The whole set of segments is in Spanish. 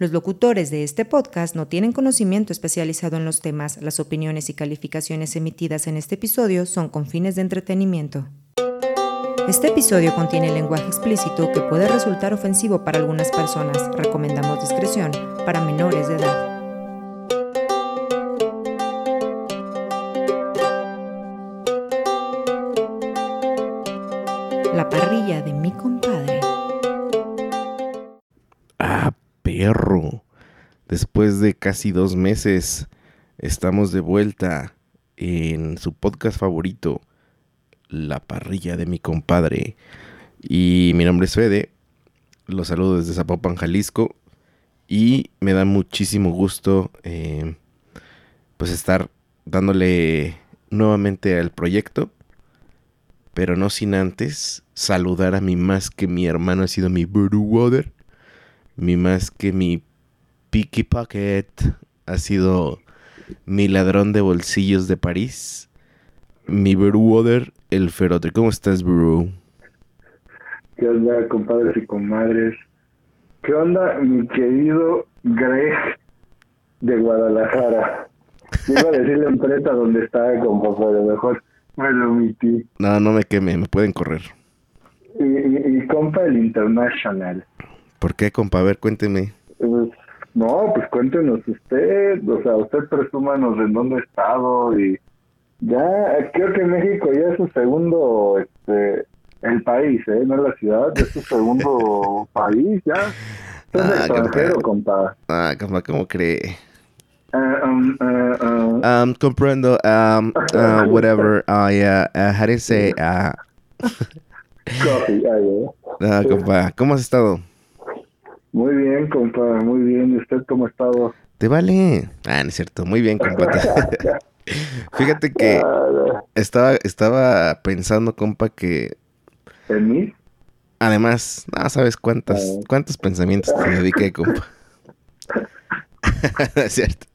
Los locutores de este podcast no tienen conocimiento especializado en los temas. Las opiniones y calificaciones emitidas en este episodio son con fines de entretenimiento. Este episodio contiene lenguaje explícito que puede resultar ofensivo para algunas personas. Recomendamos discreción para menores de edad. La parrilla de mi Después de casi dos meses, estamos de vuelta en su podcast favorito, La parrilla de mi compadre. Y mi nombre es Fede. Los saludo desde Zapopan, Jalisco. Y me da muchísimo gusto eh, pues estar dándole nuevamente al proyecto. Pero no sin antes saludar a mi más que mi hermano ha sido mi brother. Mi más que mi picky pocket ha sido mi ladrón de bolsillos de París. Mi brother, el ferote. ¿Cómo estás, bro? ¿Qué onda, compadres y comadres? ¿Qué onda, mi querido Greg de Guadalajara? Iba a decir la empresa donde estaba, compa, pero mejor me lo omití. No, no me queme, me pueden correr. Y, y, y compa el International. ¿Por qué, compa? A ver, cuénteme. Pues, no, pues cuéntenos usted, o sea, usted presúmanos en dónde ha estado y ya, creo que México ya es su segundo, este, el país, ¿eh? No la ciudad, es su segundo país, ya. Es Ah, extranjero, compa. Ah, compa, ¿cómo cree? Ah, um, ah, ah. Um, comprendo, um, uh, whatever, uh, yeah, uh, how do you say, uh, Coffee, ah, ya. ah, compa, ¿cómo has estado? Muy bien, compa, muy bien. ¿Y usted cómo ha estado? ¿Te vale? Ah, no es cierto, muy bien, compa. Fíjate que estaba, estaba pensando, compa, que ¿En mí? además, no sabes cuántas, Ah. cuántos pensamientos te dediqué, compa. No es cierto.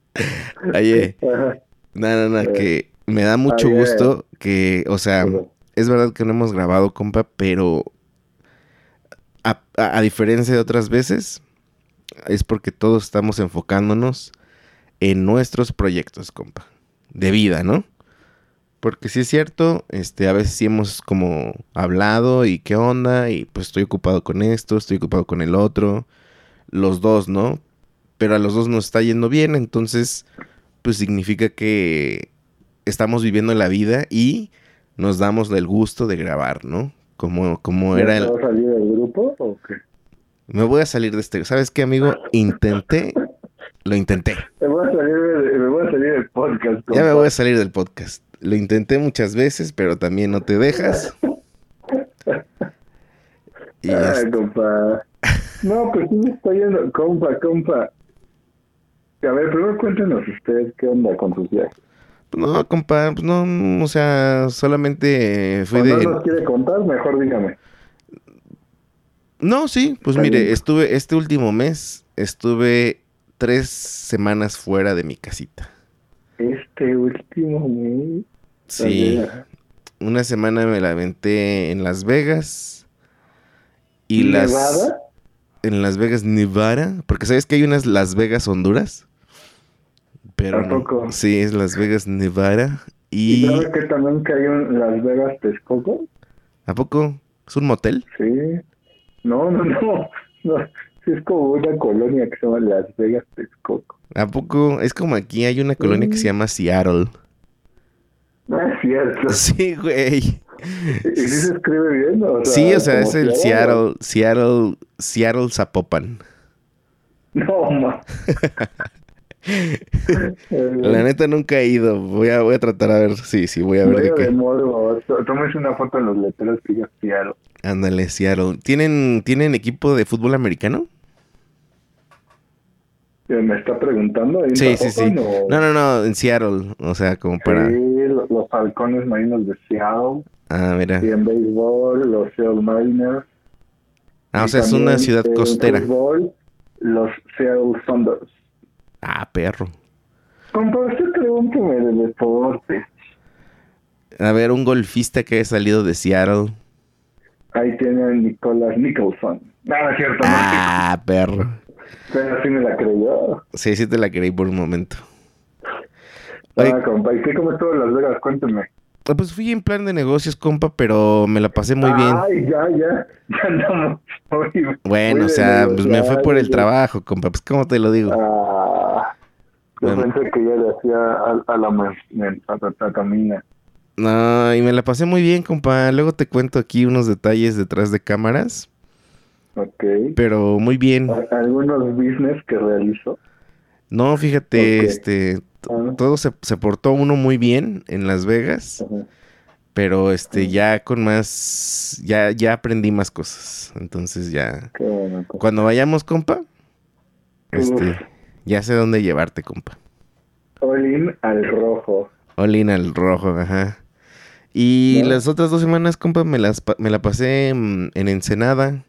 Oye, no, no, no, que me da mucho Ah, ya. gusto que, o sea, es verdad que no hemos grabado, compa, pero a, a- a diferencia de otras veces, es porque todos estamos enfocándonos en nuestros proyectos, compa, de vida, ¿no? Porque sí es cierto, este, a veces sí hemos como hablado y qué onda, y pues estoy ocupado con esto, estoy ocupado con el otro, los dos, ¿no? Pero a los dos nos está yendo bien, entonces, pues significa que estamos viviendo la vida y nos damos el gusto de grabar, ¿no? Como, como ¿Ya era el... grupo o qué? Me voy a salir de este... ¿Sabes qué, amigo? Intenté... Lo intenté. Me voy a salir, de- me voy a salir del podcast, compa. Ya me voy a salir del podcast. Lo intenté muchas veces, pero también no te dejas. Y Ay, compa. No, pues sí me está yendo. Compa, compa. A ver, primero cuéntenos usted qué onda con sus viajes. No, compa, pues no, o sea, solamente fui O no de... nos quiere contar, mejor dígame. No, sí, pues mire, bien. estuve, este último mes, estuve tres semanas fuera de mi casita. Este último mes. Sí, una semana me la aventé en Las Vegas. Y las... ¿Nevada? En Las Vegas, Nevada. Porque sabes que hay unas Las Vegas, Honduras. Pero ¿A no. poco? Sí, es Las Vegas, Nevada. ¿Y Y... sabes que también cayó en Las Vegas Texcoco? ¿A poco? ¿Es un motel? Sí. No, no, no. no. Sí, es como una colonia que se llama Las Vegas Texcoco. ¿A poco? Es como aquí hay una colonia que se llama Seattle. No es cierto. Sí, güey. ¿Y si se escribe bien? O sea, Sí, o sea, es el Seattle, Seattle, Seattle Zapopan. No, ma. La neta nunca he ido. Voy a, voy a tratar a ver. Sí, sí, voy a ver de Medio de qué. Tómese una foto en los letreros que diga Seattle. Ándale, Seattle. ¿Tienen, ¿Tienen equipo de fútbol americano? Eh, ¿Me está preguntando? ¿Ahí en Sí, sí, sí. O- No, no, no, en Seattle. O sea, como para. Sí, los halcones marinos de Seattle. Ah, mira. Y en béisbol, los Seattle Mariners. Ah, o sea, es una ciudad en costera. fútbol, los Seattle Sounders. Ah, perro. Compa, usted pregúnteme del deporte. A ver, un golfista que haya salido de Seattle. Ahí tiene a Nicolas Nicholson. Es cierto, no. Ah, perro. Pero sí me la creyó. Sí, sí te la creí por un momento. Ah, compa, ¿y qué cómo estuvo en Las Vegas? Cuénteme. Ah, Pues fui en plan de negocios, compa, pero me la pasé muy bien. Ay, ya, ya, ya andamos muy Bueno, muy o sea, pues me fue por el trabajo, compa. Pues, ¿cómo te lo digo? Ah, yo pensé que ya le hacía a, a la men- men- a la tatamina. No, y me la pasé muy bien, compa. Luego te cuento aquí unos detalles detrás de cámaras, Ok. pero muy bien. Algunos business que realizó. No, fíjate, este, Ah. todo se, se portó uno muy bien en Las Vegas, pero este, ya con más, ya, ya aprendí más cosas. Entonces ya, Qué bueno. compa. cuando vayamos, compa, este, Uf. Ya sé dónde llevarte, compa. All in al rojo. Olin al rojo, ajá. Y ¿No? las otras dos semanas, compa, me las pa- me la pasé mm, en Ensenada.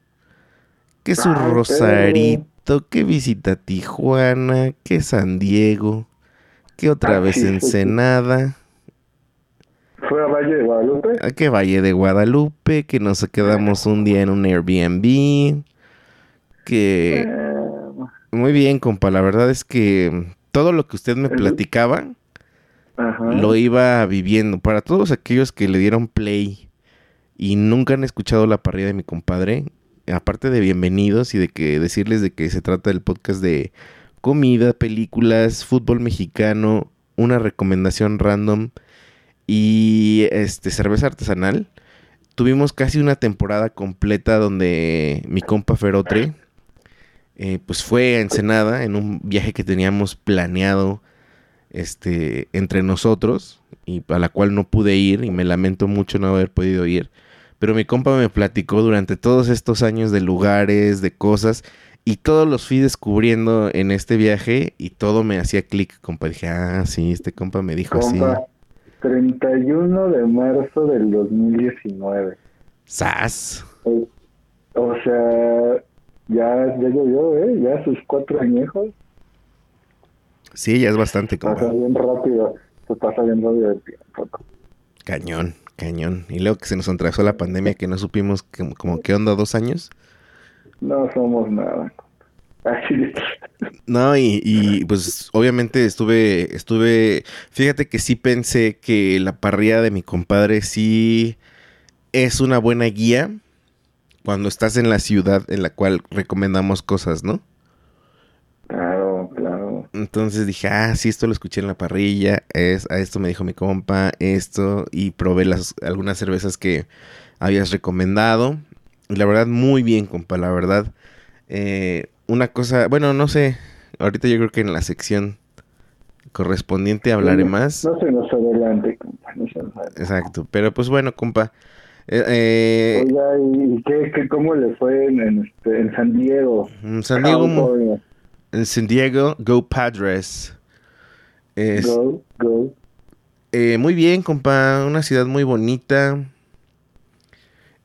Que su Ay, Rosarito, que visita Tijuana, que San Diego, que otra Ah, vez sí. Ensenada, ¿Fue a Valle de Guadalupe? a que Valle de Guadalupe, que nos quedamos un día en un Airbnb, que Eh, muy bien, compa, la verdad es que mm, todo lo que usted me platicaba ajá. lo iba viviendo. Para todos aquellos que le dieron play y nunca han escuchado la parrilla de mi compadre, aparte de bienvenidos y de que decirles de que se trata del podcast de comida, películas, fútbol mexicano, una recomendación random y este cerveza artesanal. Tuvimos casi una temporada completa donde mi compa Ferotre eh, pues fue a Ensenada en un viaje que teníamos planeado este, entre nosotros y a la cual no pude ir y me lamento mucho no haber podido ir. Pero mi compa me platicó durante todos estos años de lugares, de cosas y todos los fui descubriendo en este viaje y todo me hacía clic, compa. Dije, ah, sí, este compa me dijo así. Compa, 31 de marzo del 2019. ¡Sas! O, o sea, ya, ya llovió, ¿eh? Ya sus cuatro añejos. Sí, ya es bastante, Pasa compa. bien rápido. Se pasa bien rápido el tiempo. Cañón, cañón. Y luego que se nos atravesó la pandemia que no supimos que- como qué onda dos años. No somos nada. No, y, y, pues obviamente estuve, estuve, fíjate que sí pensé que la parrilla de mi compadre sí es una buena guía cuando estás en la ciudad en la cual recomendamos cosas, ¿no? Claro, claro. Entonces dije, ah, sí, esto lo escuché en la parrilla, es, a esto me dijo mi compa, esto, y probé las, algunas cervezas que habías recomendado. Y la verdad, muy bien, compa, la verdad. Eh, una cosa, bueno, no sé, ahorita yo creo que en la sección correspondiente hablaré No- más. No se nos adelante, compa. No se nos adelante. Exacto, pero pues bueno, compa. Eh, eh, Oiga, ¿y qué, qué, cómo le fue en, en, este, en San Diego? en San Diego, California? en San Diego, Go Padres. Es- Go, go. Eh, muy bien, compa. Una ciudad muy bonita.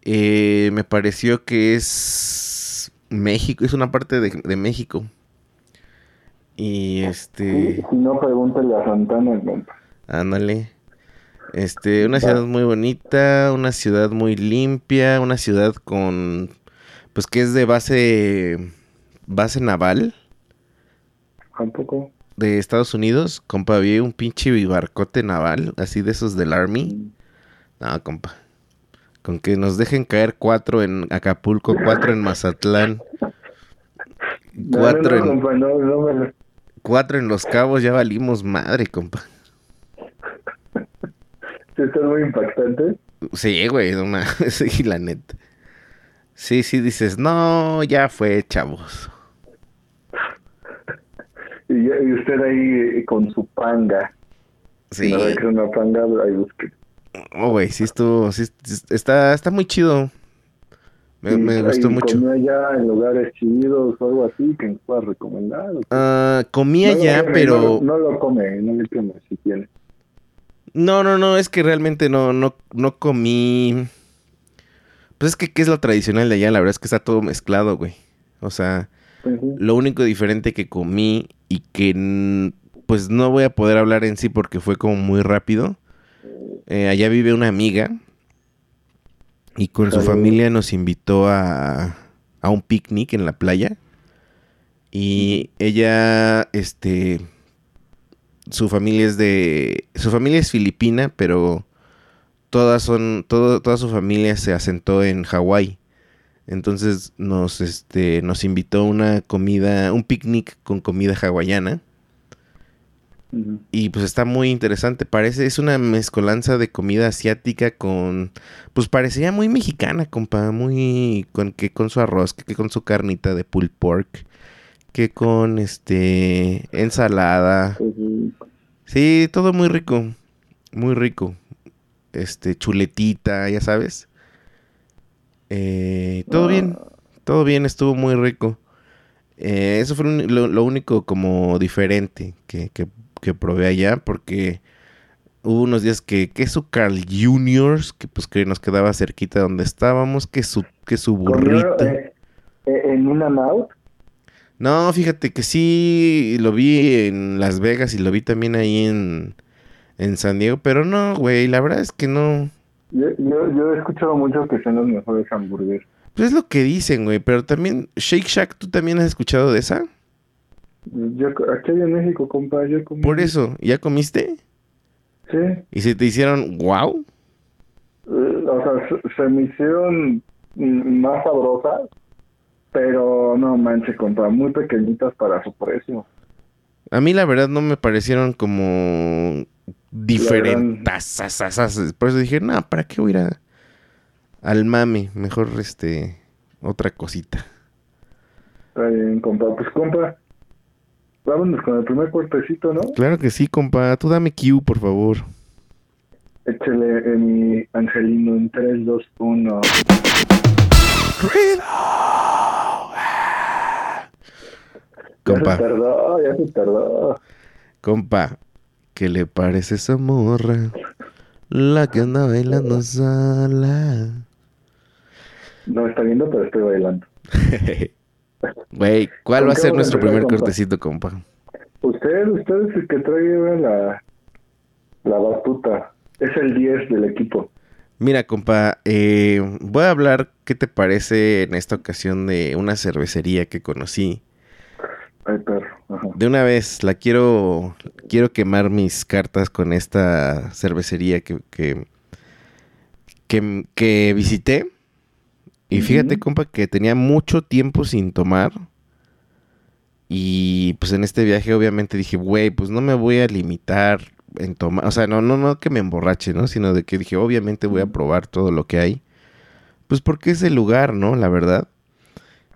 Eh, me pareció que es México, es una parte de, de México. Y este, Si no, pregúntale a Santana, compa. ándale. Este, una ciudad muy bonita, una ciudad muy limpia, una ciudad con, pues que es de base, base naval Tampoco. de Estados Unidos. Compa, vi un pinche barcote naval, así de esos del Army. No, compa. Con que nos dejen caer cuatro en Acapulco, cuatro en Mazatlán, cuatro, no, no, en, compa, cuatro en Los Cabos, ya valimos madre, compa. Sí, está muy impactante. Sí, güey, no ma- sí, la neta. Sí, sí, dices, no, ya fue, chavos. Y, ya- y usted ahí eh, con su panga. Sí, Si no una panga, ahí busque. oh, güey, sí estuvo, sí, sí, está, está muy chido. Me, Y- me gustó mucho. comió allá en lugares chidos o algo así que nos pueda recomendar. Ah, comía No ya, come, pero... No, no lo come, no le quema si tiene. No, no, no, es que realmente no, no, no comí. Pues es que, ¿qué es lo tradicional de allá? La verdad es que está todo mezclado, güey. O sea, lo único diferente que comí y que pues no voy a poder hablar en sí porque fue como muy rápido. eh, allá vive una amiga y con su familia nos invitó a, a un picnic en la playa. Y ella, este, su familia es de, su familia es filipina, pero todas son, todo, toda su familia se asentó en Hawái. Entonces nos, este, nos invitó a una comida, un picnic con comida hawaiana. Y pues está muy interesante. Parece, es una mezcolanza de comida asiática con. Pues parecía muy mexicana, compa. Muy. con que con su arroz, que, con su carnita de pulled pork. Que con este. ensalada. Sí, todo muy rico. Muy rico. Este, chuletita, ya sabes. Eh, todo bien. Ah. Todo bien, estuvo muy rico. Eh, eso fue lo, único como diferente que, que que probé allá porque hubo unos días que queso Carl Juniors, que pues que nos quedaba cerquita de donde estábamos, que su, que su burrito. Eh, eh, ¿En una out? No, fíjate que sí lo vi en Las Vegas y lo vi también ahí en, en San Diego, pero no, güey, la verdad es que no. Yo, yo, he escuchado mucho que son los mejores hamburguesas. Pues es lo que dicen, güey, pero también Shake Shack, ¿tú también has escuchado de esa? Yo, aquí en México, compa, yo comí. Por eso, ¿ya comiste? Sí. ¿Y se te hicieron wow? Eh, o sea, se, me hicieron más sabrosas, pero no manches, compa, muy pequeñitas para su precio. A mí la verdad no me parecieron como diferentes. Por eso dije, no, ¿para qué voy a ir a, al mame? Mejor este otra cosita. Está bien, compa. Pues compa, Vámonos con el primer cortecito, ¿no? Claro que sí, compa. Tú dame Q, por favor. Échale en mi angelino en 3, 2, 1. Compa. Ya se tardó, ya se tardó. Compa, ¿qué le parece esa morra? La que anda bailando sola. No está viendo, pero estoy bailando. Güey, ¿cuál va a ser nuestro primer cortecito, compa? Usted, usted es el que trae la, la batuta. Es el 10 del equipo. Mira, compa, eh, voy a hablar, ¿qué te parece en esta ocasión de una cervecería que conocí? Ay, perro. De una vez, la quiero, quiero quemar mis cartas con esta cervecería que, que, que, que visité. Y fíjate, compa, que tenía mucho tiempo sin tomar. Y pues en este viaje obviamente dije, güey, pues no me voy a limitar en tomar. O sea, no, no, no que me emborrache, ¿no? Sino de que dije, obviamente voy a probar todo lo que hay. Pues porque es el lugar, ¿no? La verdad.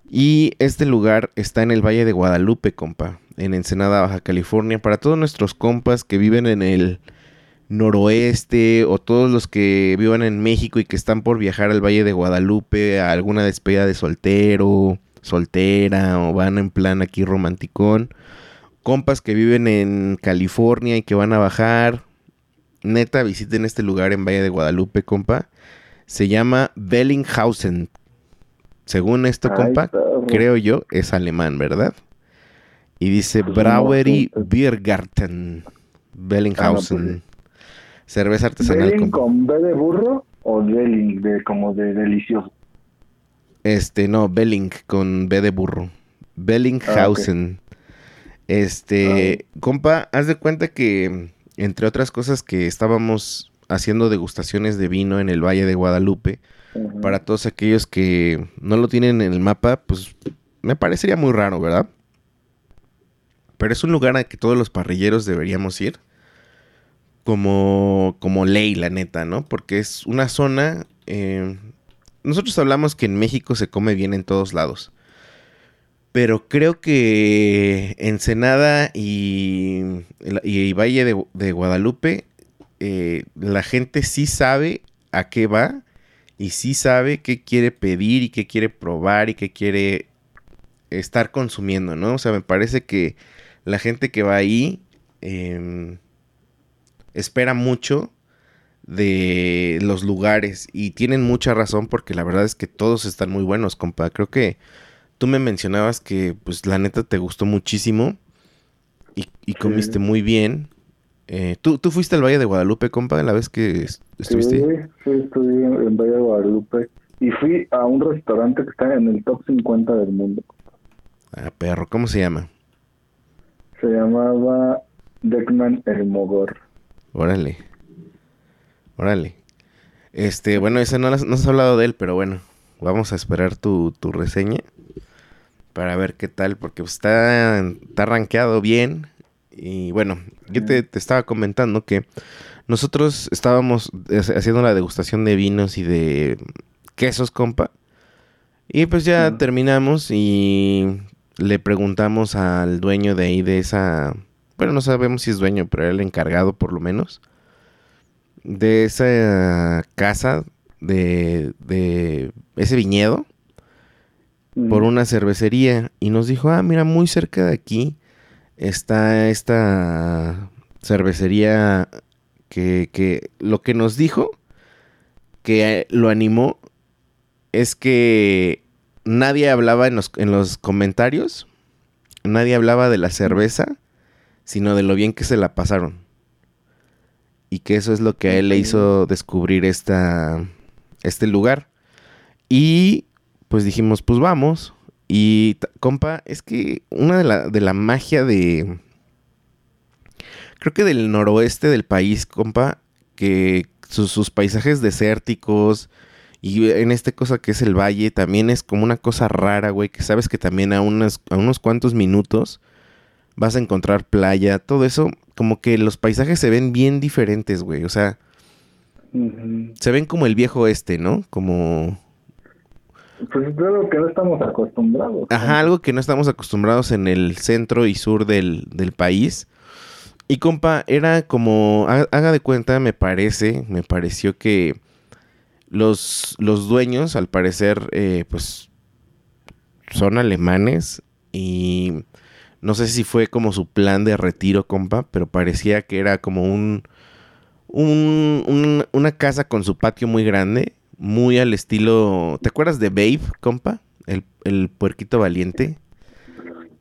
Y este lugar está en el Valle de Guadalupe, compa. En Ensenada, Baja California. Para todos nuestros compas que viven en el noroeste o todos los que vivan en México y que están por viajar al Valle de Guadalupe a alguna despedida de soltero, soltera o van en plan aquí romanticón. Compas que viven en California y que van a bajar. Neta, visiten este lugar en Valle de Guadalupe, compa. Se llama Bellinghausen. Según esto, compa, creo yo, es alemán, ¿verdad? Y dice pues Brauery Biergarten. Bellinghausen. Cerveza artesanal. ¿Belling con... B de burro o Belling de como de delicioso? Este, no, Belling con B de burro. Bellinghausen. Ah, este, ah. compa, haz de cuenta que, entre otras cosas, que estábamos haciendo degustaciones de vino en el Valle de Guadalupe. Para todos aquellos que no lo tienen en el mapa, pues me parecería muy raro, ¿verdad? Pero es un lugar a que todos los parrilleros deberíamos ir como, como ley, la neta, ¿no? Porque es una zona... Eh, nosotros hablamos que en México se come bien en todos lados. Pero creo que Ensenada y, y Valle de, Guadalupe, eh, la gente sí sabe a qué va y sí sabe qué quiere pedir y qué quiere probar y qué quiere estar consumiendo, ¿no? O sea, me parece que la gente que va ahí em, espera mucho de los lugares y tienen mucha razón porque la verdad es que todos están muy buenos, compa. Creo que tú me mencionabas que pues la neta te gustó muchísimo y, comiste muy bien. Eh, ¿tú, ¿tú, fuiste al Valle de Guadalupe, compa, la vez que estuviste? Sí, sí, estuve en Valle de Guadalupe y fui a un restaurante que está en el top 50 del mundo. Ah, perro, ¿cómo se llama? Se llamaba Deckman El Mogor. Órale. Órale. Este, bueno, ese no, has- no has hablado de él, pero bueno, vamos a esperar tu, tu reseña para ver qué tal, porque está, está rankeado bien. Y bueno, yo te, te estaba comentando que nosotros estábamos haciendo la degustación de vinos y de quesos, compa. Y pues ya terminamos y le preguntamos al dueño de ahí de esa... Bueno, no sabemos si es dueño, pero era el encargado por lo menos. De esa casa, de, de ese viñedo, por Mm. una cervecería. Y nos dijo, ah, mira, muy cerca de aquí está esta cervecería que, que lo que nos dijo, que eh, lo animó, es que nadie hablaba en los, en los comentarios, nadie hablaba de la cerveza, sino de lo bien que se la pasaron. Y que eso es lo que a él le hizo descubrir esta, este lugar. Y pues dijimos, pues vamos. Y compa, es que una de la, de la magia de... Creo que del noroeste del país, compa, que sus, sus paisajes desérticos y en este cosa que es el valle, también es como una cosa rara, güey, que sabes que también a, unas, a unos cuantos minutos vas a encontrar playa, todo eso, como que los paisajes se ven bien diferentes, güey, o sea, se ven como el viejo este, ¿no? Como... Pues es algo que no estamos acostumbrados. Ajá, algo que no estamos acostumbrados en el centro y sur del, del país. Y compa, era como, ha- haga de cuenta, me parece, me pareció que los, los dueños, al parecer, eh, pues, son alemanes y no sé si fue como su plan de retiro, compa, pero parecía que era como un, un- un- una casa con su patio muy grande, muy al estilo, ¿te acuerdas de Babe, compa? El, el puerquito valiente.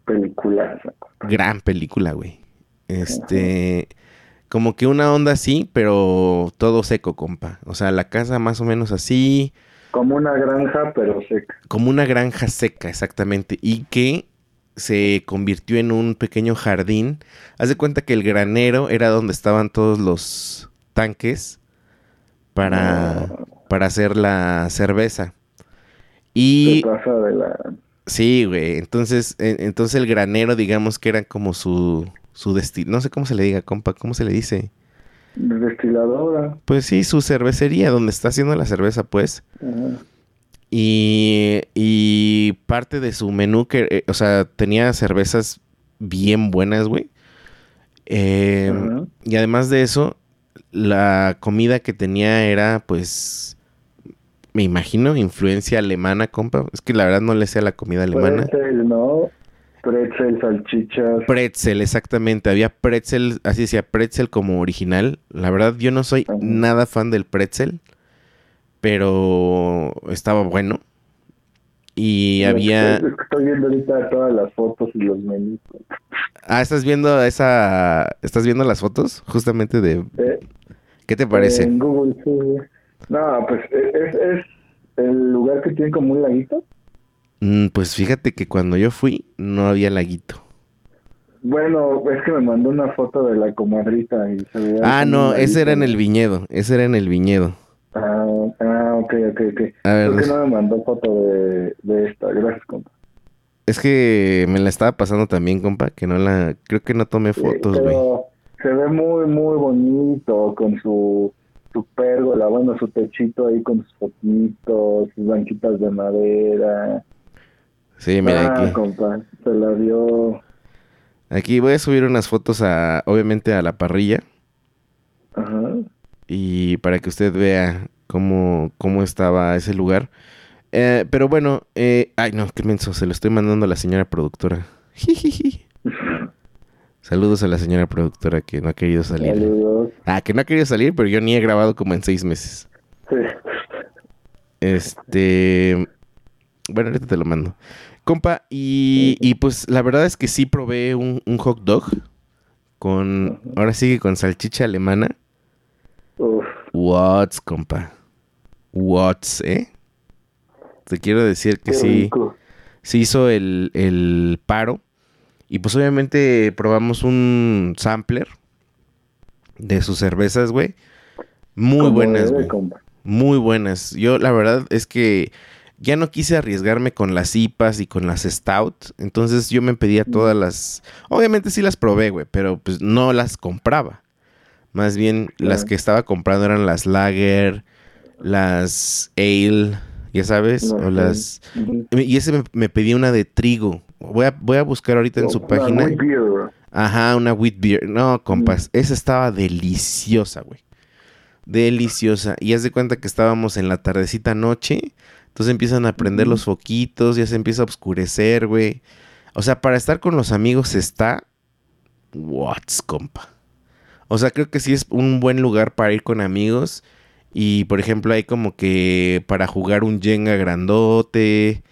Películas. Gran película, güey. Este, como que una onda así, pero todo seco, compa. O sea, la casa más o menos así, Como una granja, pero seca. como una granja seca, exactamente. Y que se convirtió en un pequeño jardín. Haz de cuenta que el granero era donde estaban todos los tanques para, para hacer la cerveza. Y Se pasa de la... Sí, güey. Entonces, en- entonces el granero, digamos que era como su, su destino. No sé cómo se le diga, compa, ¿cómo se le dice? destiladora. Pues sí, su cervecería, donde está haciendo la cerveza, pues. Ajá. Y, y parte de su menú, que, eh, o sea, tenía cervezas bien buenas, güey. Eh, Ajá. y además de eso, la comida que tenía era, pues, me imagino, influencia alemana, compa. Es que la verdad no le sé a la comida alemana. Pretzel, ¿no? Pretzel, salchichas. Pretzel, exactamente. Había pretzel, así decía, pretzel como original. La verdad, yo no soy Ajá. nada fan del pretzel, pero estaba bueno. Y había... Estoy viendo ahorita todas las fotos y los menús. Ah, ¿estás viendo esa... ¿Estás viendo las fotos? Justamente de... Eh, ¿Qué te parece? En Google, sí. No, pues es, es el lugar que tiene como un laguito. Mm, pues fíjate que cuando yo fui, no había laguito. Bueno, es que me mandó una foto de la comadrita y se veía Ah, no, ese era en el viñedo. Ese era en el viñedo. Ah, ah, ok, ok, ok. A ver, ¿Por qué no me mandó foto de, de esta? Gracias, compa. es que me la estaba pasando también, compa, que no la... Creo que no tomé fotos, güey. se ve muy, muy bonito con su, su pérgola, bueno, su techito ahí con sus foquitos, sus banquitas de madera. Sí, mira ah, aquí. compa, se la dio. Aquí voy a subir unas fotos a, obviamente, a la parrilla. Ajá. Y para que usted vea cómo, cómo estaba ese lugar. Eh, pero bueno, eh, ay no, qué menso, se lo estoy mandando a la señora productora. Jijiji. Saludos a la señora productora que no ha querido salir. Saludos. Ah, que no ha querido salir, pero yo ni he grabado como en seis meses. Sí. Este. Bueno, ahorita te lo mando. Compa, y, y pues la verdad es que sí probé un, un hot dog con. Ahora sí con salchicha alemana. Uf, What's, compa. What's, ¿eh? Te quiero decir que qué sí. rico. se hizo el, el paro. Y pues obviamente probamos un sampler de sus cervezas, güey. Muy Como buenas, güey. Muy buenas. Yo la verdad es que ya no quise arriesgarme con las IPAs y con las Stout. Entonces yo me pedía todas las... Obviamente sí las probé, güey, pero pues no las compraba. Más bien las que estaba comprando eran las Lager, las Ale, ya sabes, o las... Y ese me, me pedí una de trigo. Voy a, voy a buscar ahorita en su Una página. wheat beer. Ajá, una wheat beer. No, compas, esa estaba deliciosa, güey. Deliciosa. Y haz de cuenta que estábamos en la tardecita noche. Entonces empiezan a prender los foquitos, ya se empieza a oscurecer, güey. O sea, para estar con los amigos está. What's, compa. O sea, creo que sí es un buen lugar para ir con amigos. Y por ejemplo, hay como que para jugar un Jenga grandote.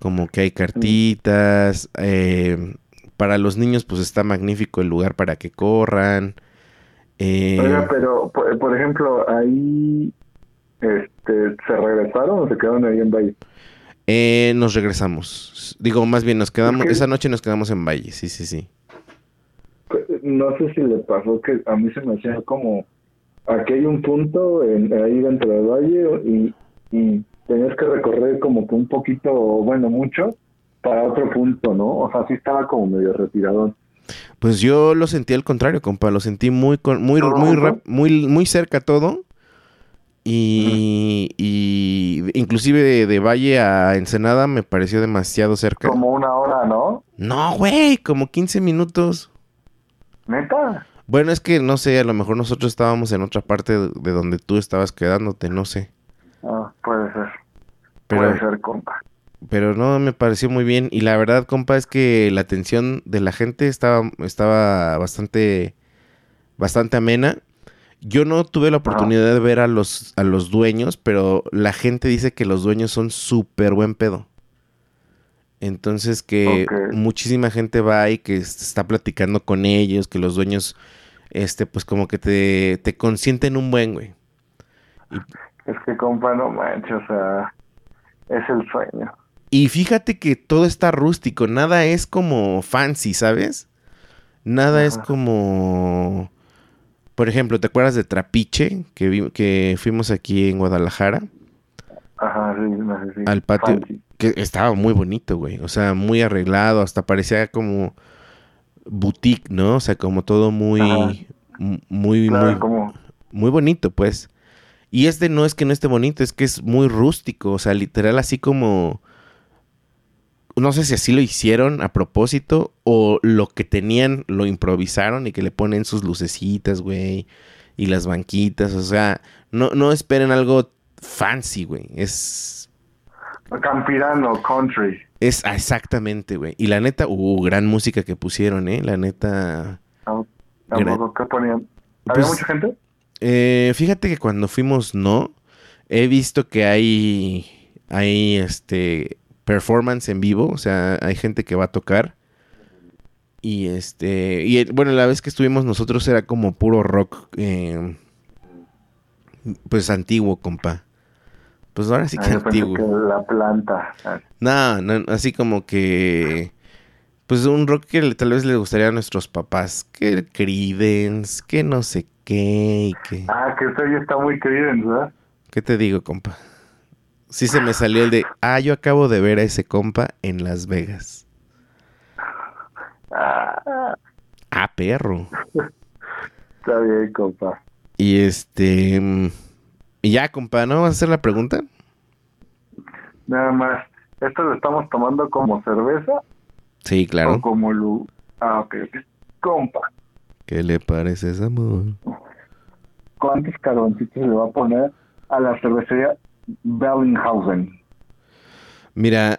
Como que hay cartitas. eh, para los niños, pues está magnífico el lugar para que corran. Eh, Oiga, pero, por, por ejemplo, ahí este, ¿se regresaron o se quedaron ahí en Valle? eh, nos regresamos. Digo, más bien nos quedamos. qué? Esa noche nos quedamos en Valle, sí, sí, sí. No sé si le pasó que a mí se me hacía como, aquí hay un punto en, ahí dentro del Valle y, y tenías que recorrer como que un poquito, bueno, mucho, para otro punto, ¿no? O sea, sí estaba como medio retirado. Pues yo lo sentí al contrario, compa. Lo sentí muy, muy, ¿Todo muy, muy, muy cerca todo. Y, y inclusive de, de Valle a Ensenada me pareció demasiado cerca. Como una hora, ¿no? No, güey, como 15 minutos. ¿Neta? Bueno, es que no sé, a lo mejor nosotros estábamos en otra parte de de donde tú estabas quedándote, no sé. Pero, Puede ser, compa. pero no, me pareció muy bien. Y la verdad, compa, es que la atención de la gente estaba, estaba bastante, bastante amena. Yo no tuve la oportunidad de ver a los, a los dueños, pero la gente dice que los dueños son súper buen pedo. Entonces que muchísima gente va y que está platicando con ellos, que los dueños, este, pues como que te, te consienten un buen, güey. Es que, compa, no manches, o sea, es el sueño. Y fíjate que todo está rústico, nada es como fancy, ¿sabes? Nada es como... Por ejemplo, ¿te acuerdas de Trapiche que, vi- que fuimos aquí en Guadalajara? Ajá, sí, no sé si. Al patio. fancy. Que estaba muy bonito, güey. O sea, muy arreglado, hasta parecía como boutique, ¿no? O sea, como todo muy... Ajá. Muy, Claro, muy, como, muy bonito, pues. Y este no es que no esté bonito, es que es muy rústico, o sea, literal así como... No sé si así lo hicieron a propósito o lo que tenían lo improvisaron y que le ponen sus lucecitas, güey, y las banquitas, o sea, no, no esperen algo fancy, güey, es... Campirano, country. Es ah, exactamente, güey. Y la neta, uh, gran música que pusieron, ¿eh? La neta... ¿no? Gran- Tampoco, ¿qué ponían? ¿Había Pues- mucha gente? Eh, fíjate que cuando fuimos no, he visto que hay, hay este performance en vivo, o sea, hay gente que va a tocar. Y este, y bueno, la vez que estuvimos nosotros era como puro rock, eh, pues antiguo, compa. Pues ahora sí Ah, que antiguo. que la planta. No, no, así como que. Pues un rock que tal vez le gustaría a nuestros papás. Que el Creedence, que no sé qué. y que... Ah, que usted ya está muy querido, ¿verdad? ¿Qué te digo, compa? Sí se me salió el de. Ah, yo acabo de ver a ese compa en Las Vegas. Ah, Ah, perro. está bien, compa. Y este. mm, Y ya, compa, ¿no vas a hacer la pregunta? Nada más. ¿Esto lo estamos tomando como cerveza Sí, o claro. como lu... Ah, ok. Compa, ¿Qué le parece amor? ¿cuántos carboncitos le va a poner a la cervecería Bellinghausen? Mira,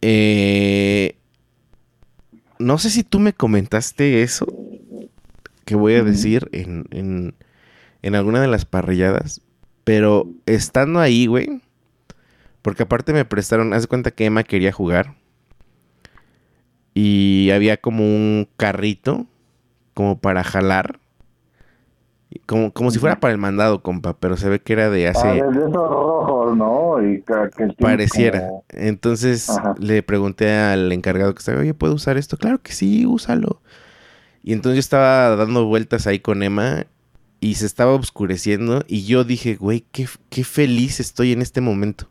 eh, no sé si tú me comentaste eso que voy a decir en, en, en alguna de las parrilladas, pero estando ahí, güey, porque aparte me prestaron, haz de cuenta que Emma quería jugar y había como un carrito como para jalar Como, como si fuera para el mandado, compa, pero se ve que era de hace... Ah, de esos rojos, ¿no? Y que, Pareciera. como- Entonces Ajá. le pregunté al encargado que estaba, oye, ¿puedo usar esto? Claro que sí, úsalo. Y entonces yo estaba dando vueltas ahí con Emma y se estaba oscureciendo y yo dije, güey, qué, qué feliz estoy en este momento.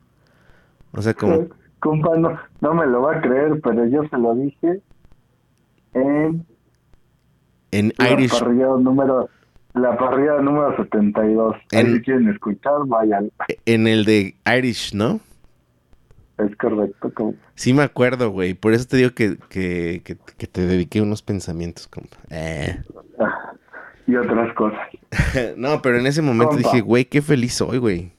O sea, como, Compa, no, no me lo va a creer, pero yo se lo dije en en la Irish, parrilla número la parrilla número 72. Ahí En- si quieren escuchar, vayan. en el de Irish, ¿no? Es correcto, compa. Sí me acuerdo, güey. Por eso te digo que, que, que, que te dediqué unos pensamientos, compa. Eh. Y otras cosas. no, pero en ese momento Compa. dije, güey, qué feliz soy, güey.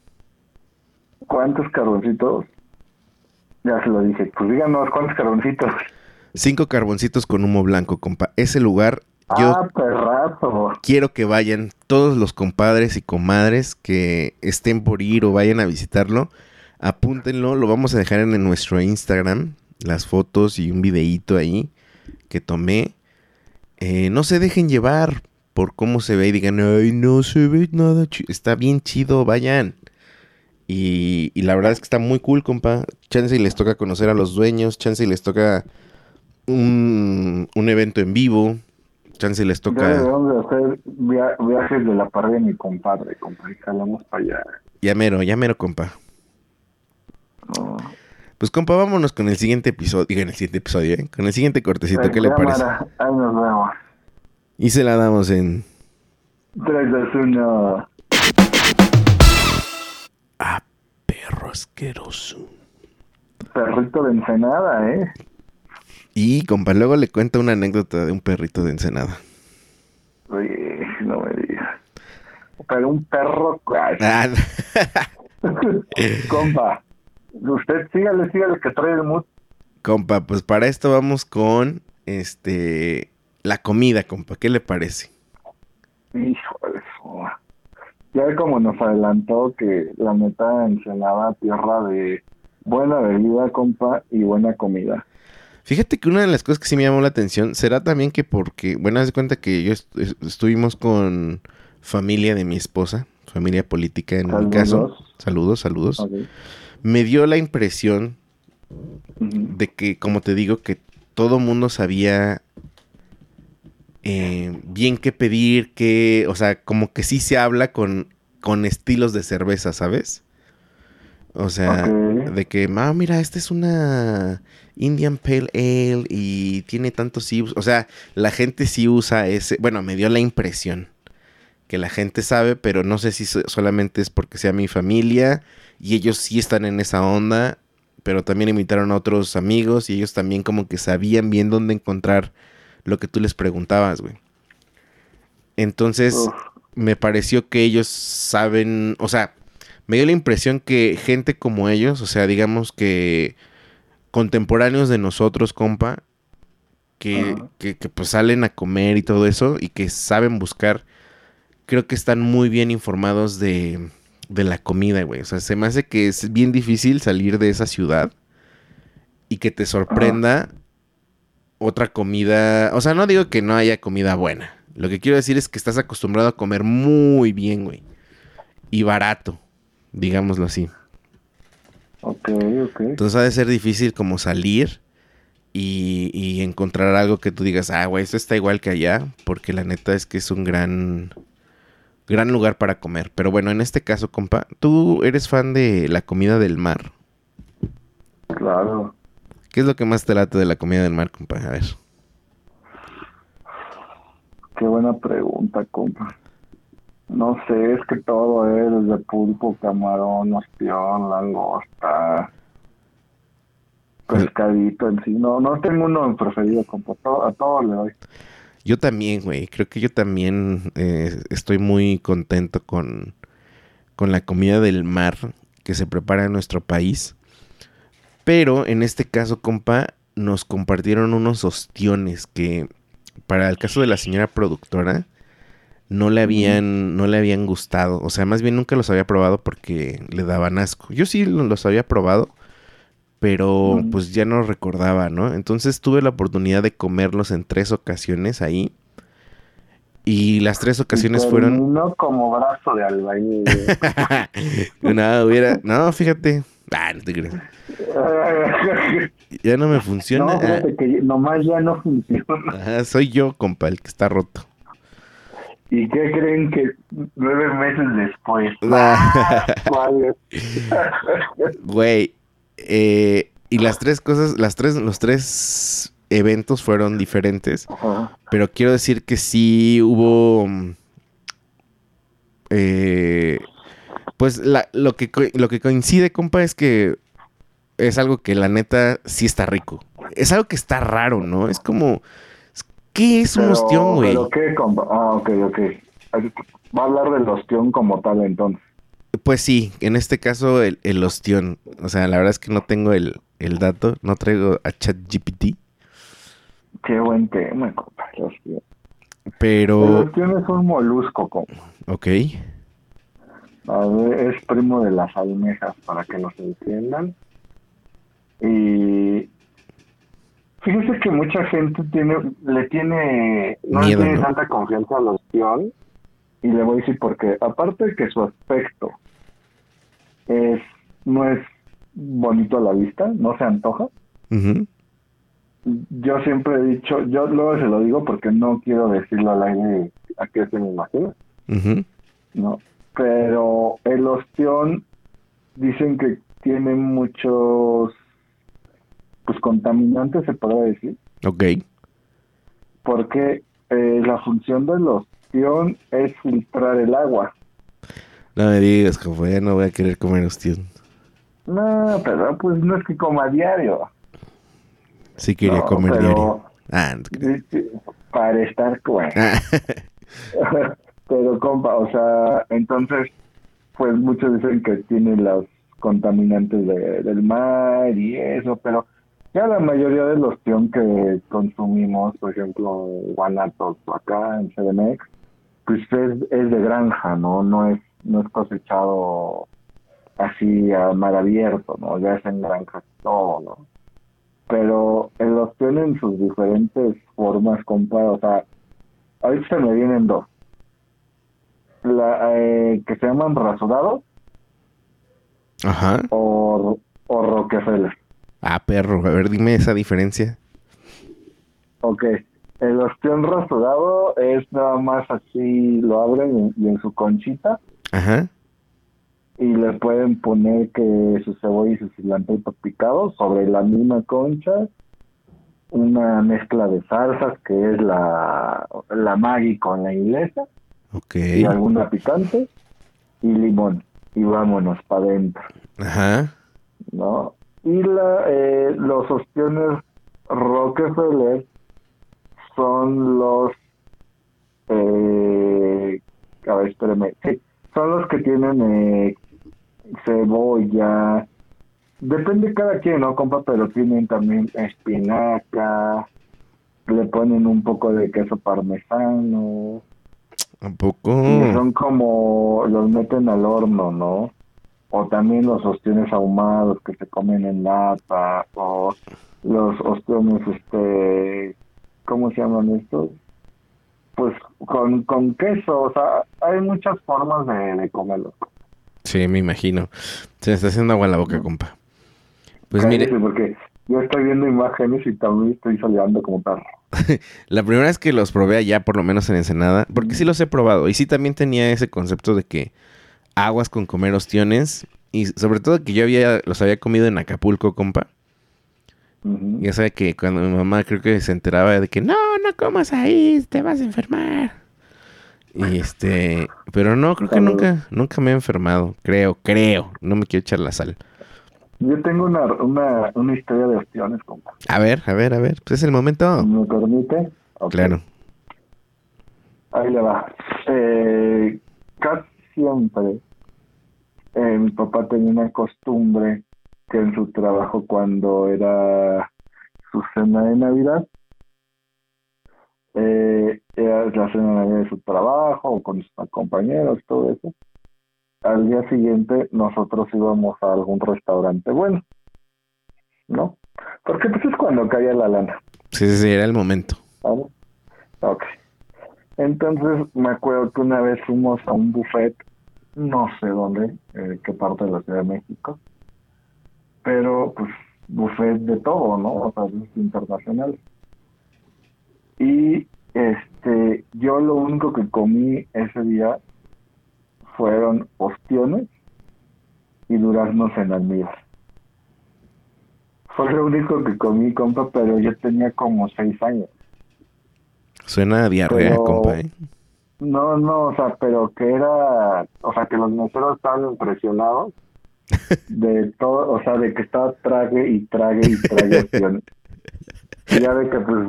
¿Cuántos carboncitos? Ya se lo dije. Pues díganos, ¿cuántos carboncitos? Cinco carboncitos con humo blanco, compa. Ese lugar, yo Ah, perrazo. quiero que vayan todos los compadres y comadres que estén por ir o vayan a visitarlo. Apúntenlo, lo vamos a dejar en nuestro Instagram, las fotos y un videíto ahí que tomé. Eh, no se dejen llevar por cómo se ve y digan, ay, no se ve nada. Está bien chido, vayan. Y, y la verdad es que está muy cool, compa. Chance y les toca conocer a los dueños, chance y les toca un, un evento en vivo, chance les Ya toca... debemos de hacer via- viajes de la parrilla de mi compadre, compa. Y jalamos para allá. Ya mero, ya mero, compa. No. Pues compa, vámonos con el siguiente episodio. Diga, en el siguiente episodio, ¿eh? Con el siguiente cortecito, ¿qué le parece? Ahí nos vemos. Y se la damos en... 3, 2, 1. Ah, perro asqueroso. Perrito de Ensenada, ¿eh? Y compa, luego le cuenta una anécdota de un perrito de Ensenada. Uy, no me digas. Pero un perro... Ah, Compa, usted sígale, sígale que trae el mood. compa, pues para esto vamos con este la comida, compa. ¿Qué le parece? Hijo de su... Ya ve como nos adelantó que la neta Ensenada, tierra de buena bebida, compa, y buena comida. Fíjate que una de las cosas que sí me llamó la atención será también que porque, bueno, haz de cuenta que yo est- est- estuvimos con familia de mi esposa, familia política en mi caso. Saludos. Saludos. Me dio la impresión de que, como te digo, que todo mundo sabía eh, bien qué pedir, qué, o sea, como que sí se habla con, con estilos de cerveza, ¿sabes? O sea, de que, ah, mira, esta es una Indian Pale Ale y tiene tantos IBUs. O sea, la gente sí usa ese, bueno, me dio la impresión que la gente sabe, pero no sé si so- solamente es porque sea mi familia y ellos sí están en esa onda, pero también invitaron a otros amigos y ellos también como que sabían bien dónde encontrar lo que tú les preguntabas, güey. Entonces, me pareció que ellos saben, o sea, me dio la impresión que gente como ellos, o sea, digamos que contemporáneos de nosotros, compa, que, que, pues salen a comer y todo eso y que saben buscar, creo que están muy bien informados de, de la comida, güey. O sea, se me hace que es bien difícil salir de esa ciudad y que te sorprenda otra comida. O sea, no digo que no haya comida buena. Lo que quiero decir es que estás acostumbrado a comer muy bien, güey. Y barato, digámoslo así. Ok, ok. Entonces ha de ser difícil como salir y, y encontrar algo que tú digas, ah, güey, esto está igual que allá, porque la neta es que es un gran, gran lugar para comer. Pero bueno, en este caso, compa, ¿tú eres fan de la comida del mar? Claro. ¿Qué es lo que más te late de la comida del mar, compa? A ver. Qué buena pregunta, compa. No sé, es que todo es desde pulpo, camarón, ostión, langosta, pescadito en sí. No, no tengo uno preferido, compa. A todo le doy. Yo también, güey. Creo que yo también eh, estoy muy contento con, con la comida del mar que se prepara en nuestro país. Pero en este caso, compa, nos compartieron unos ostiones que para el caso de la señora productora no le habían, no le habían gustado. O sea, más bien nunca los había probado porque le daban asco. Yo sí lo- los había probado, pero pues ya no recordaba, ¿no? Entonces tuve la oportunidad de comerlos en tres ocasiones ahí. Y las tres ocasiones Y fueron. terminó como brazo de albañil. no, hubiera. No, fíjate. Ah, no te. Ya no me funciona. no, fíjate que nomás ya no funciona. Ah, soy yo, compa, el que está roto. ¿Y qué creen que nueve meses después? Güey. eh, y las tres cosas, las tres, los tres eventos fueron diferentes. Ajá. Pero quiero decir que sí hubo. eh, pues la- lo, que, lo que coincide, compa, es que es algo que la neta sí está rico. Es algo que está raro, ¿no? Es como. ¿Qué es un ostión, güey? ¿Pero qué, compa? Ah, ok, ok. Va a hablar del ostión como tal, entonces. Pues sí, en este caso el, el ostión. O sea, la verdad es que no tengo el, el dato, no traigo a ChatGPT, Qué buen tema, compa. el ostión. El pero. ostión es un molusco, compa. Ok. A ver, es primo de las almejas, para que nos entiendan. Y fíjese que mucha gente tiene, le tiene, no le Miedo, tiene ¿no? tanta confianza al ostión. Y le voy a decir por qué. Aparte de que su aspecto es, no es bonito a la vista, no se antoja. Yo siempre he dicho, yo luego se lo digo porque no quiero decirlo al aire a qué se me imagina. Ujú. No, pero el ostión dicen que tiene muchos pues contaminantes se podría decir, Ok. porque eh, la función del ostión es filtrar el agua. No me digas, compa, ya no voy a querer comer ostión. No, pero pues no es que coma a diario. Sí quería No, comer pero diario. Ah, no para estar bueno. Ah, pero compa, o sea, entonces pues muchos dicen que tiene los contaminantes de- del mar y eso, pero ya la mayoría del ostión que consumimos, por ejemplo, Guanatos acá en CDMX, pues es, es de granja, ¿no? No es, no es cosechado así a mar abierto, ¿no? Ya es en granja todo, ¿no? Pero el ostión en sus diferentes formas, compa, o sea, ahorita se me vienen dos. La, eh, que se llaman rasurados Ajá. o, o Rockefeller. Ah, perro. A ver, dime esa diferencia. Ok, el ostión rasurado es nada más así, lo abren y, en su conchita Ajá. y le pueden poner que su cebolla y su cilantrito picado sobre la misma concha, una mezcla de salsas que es la, la Maggi con la inglesa Ok. y alguna picante y limón y vámonos para adentro. Ajá. ¿no? Y la, eh, los ostiones Rockefeller son los, eh, a ver, espérame, sí, son los que tienen eh, cebolla, depende cada quien, ¿no, compa? Pero tienen también espinaca, le ponen un poco de queso parmesano, ¿A poco? y son como, los meten al horno, ¿no? O también los ostiones ahumados que se comen en lata, o los ostiones, este, ¿cómo se llaman estos? Pues con, con queso, o sea, hay muchas formas de, de comerlos. Sí, me imagino. Se me está haciendo agua en la boca, compa. Pues Cállese, mire, Porque yo estoy viendo imágenes y también estoy soleando como perro. la primera vez que los probé allá, por lo menos en Ensenada, porque sí los he probado. Y sí también tenía ese concepto de que aguas con comer ostiones. Y sobre todo que yo había, los había comido en Acapulco, compa. Ya sabe que cuando mi mamá creo que se enteraba de que no, no comas ahí, te vas a enfermar. Y este, pero no, creo que nunca, nunca me he enfermado. Creo, creo. No me quiero echar la sal. Yo tengo una, una, una historia de ostiones, compa. A ver, a ver, a ver. Pues es el momento. ¿Me permite? Claro. Ahí le va. Eh, casi siempre eh, mi papá tenía una costumbre que en su trabajo cuando era su cena de Navidad, eh, era la cena de Navidad de su trabajo o con sus compañeros, todo eso. Al día siguiente nosotros íbamos a algún restaurante bueno, ¿no? Porque pues es cuando caía la lana. Sí, sí, sí, era el momento. ¿Vale? Ok. Entonces me acuerdo que una vez fuimos a un buffet, no sé dónde, eh, qué parte de la Ciudad de México, pero pues buffet de todo, ¿no? O sea, es internacional. Y este, yo lo único que comí ese día fueron ostiones y duraznos en almíbar. Fue lo único que comí, compa, pero yo tenía como seis años. Suena a diarrea, Pero- compa, ¿eh? No, no, o sea, pero que era, o sea, que los meseros estaban impresionados de todo, o sea, de que estaba trague y trague y trague. Y ya de que, pues,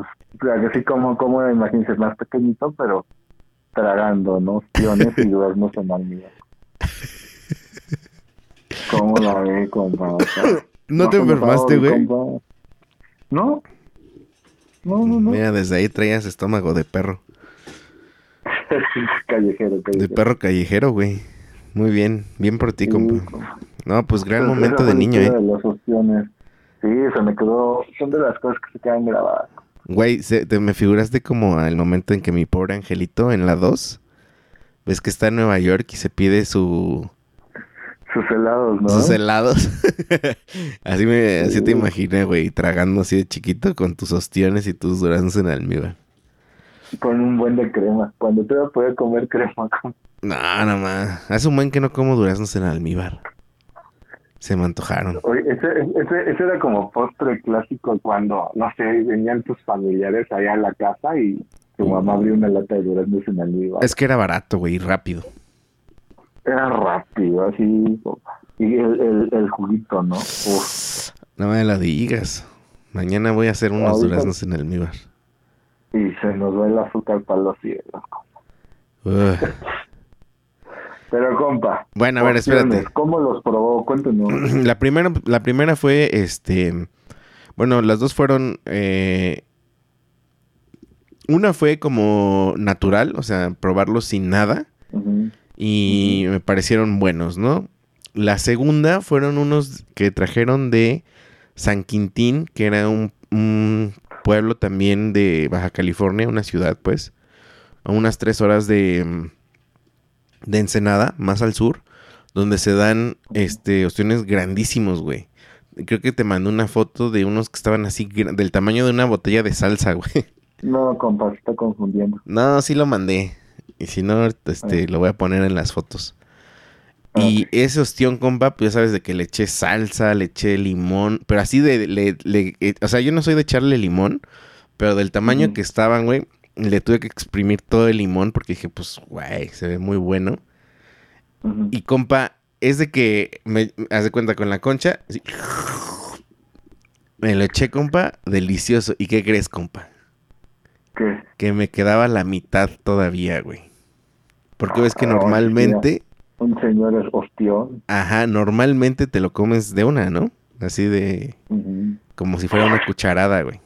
así como, como imagínense, más pequeñito, pero tragando, ¿no? Opciones y duermos en almíbar. ¿Cómo la ve, compa? O sea, ¿No te enfermaste, güey? No, no, no. Mira, desde ahí traías estómago de perro. callejero, De callejero. perro callejero, güey. Muy bien, bien por ti, Sí, compa. No, pues gran Pues momento de niño, ¿eh? de las opciones. Sí, se me quedó. Son de las cosas que se quedan grabadas. Güey, se- te me figuraste como al momento en que mi pobre angelito en la 2, ves que está en Nueva York y se pide su, Sus helados, ¿no? sus helados. así me, así te imaginé, güey, tragando así de chiquito con tus ostiones y tus duraznos en almíbar. Con un buen de crema. Cuando te vas a poder comer crema. con- No, no más. Hace un buen que no como duraznos en almíbar. Se me antojaron. Oye, ese, ese, ese era como postre clásico cuando, no sé, venían tus familiares allá a la casa y tu mamá abrió una lata de duraznos en almíbar. Es que era barato, güey, y rápido. Era rápido, así. Y el, el, el juguito, ¿no? Uf. No me lo digas. Mañana voy a hacer unos Ahorita- duraznos en almíbar. Y se nos va el azúcar para los cielos. Pero, compa. Bueno, a ver, espérate. ¿Cómo los probó? Cuéntenos. La primera, la primera fue, este, bueno, las dos fueron, eh, una fue como natural, o sea, probarlos sin nada y me parecieron buenos, ¿no? La segunda fueron unos que trajeron de San Quintín, que era un, un pueblo también de Baja California, una ciudad, pues, a unas tres horas de, mm, de Ensenada, más al sur, donde se dan este ostiones grandísimos, güey. Creo que te mandé una foto de unos que estaban así, del tamaño de una botella de salsa, güey. No, compa, se está confundiendo. No, sí lo mandé. Y si no, este, lo voy a poner en las fotos. Y ese ostión, compa, pues ya sabes de que le eché salsa, le eché limón, pero así de, le, le- eh, o sea, yo no soy de echarle limón, pero del tamaño que estaban, güey, le tuve que exprimir todo el limón porque dije, pues, güey, se ve muy bueno. Y compa, es de que me haz de cuenta con la concha, así, me lo eché, compa, delicioso. ¿Y qué crees, compa? ¿Qué? Que me quedaba la mitad todavía, güey. Porque ves que Ah, normalmente, Un señor es ostión. ajá, normalmente te lo comes de una, ¿no? Así de, como si fuera una cucharada, güey.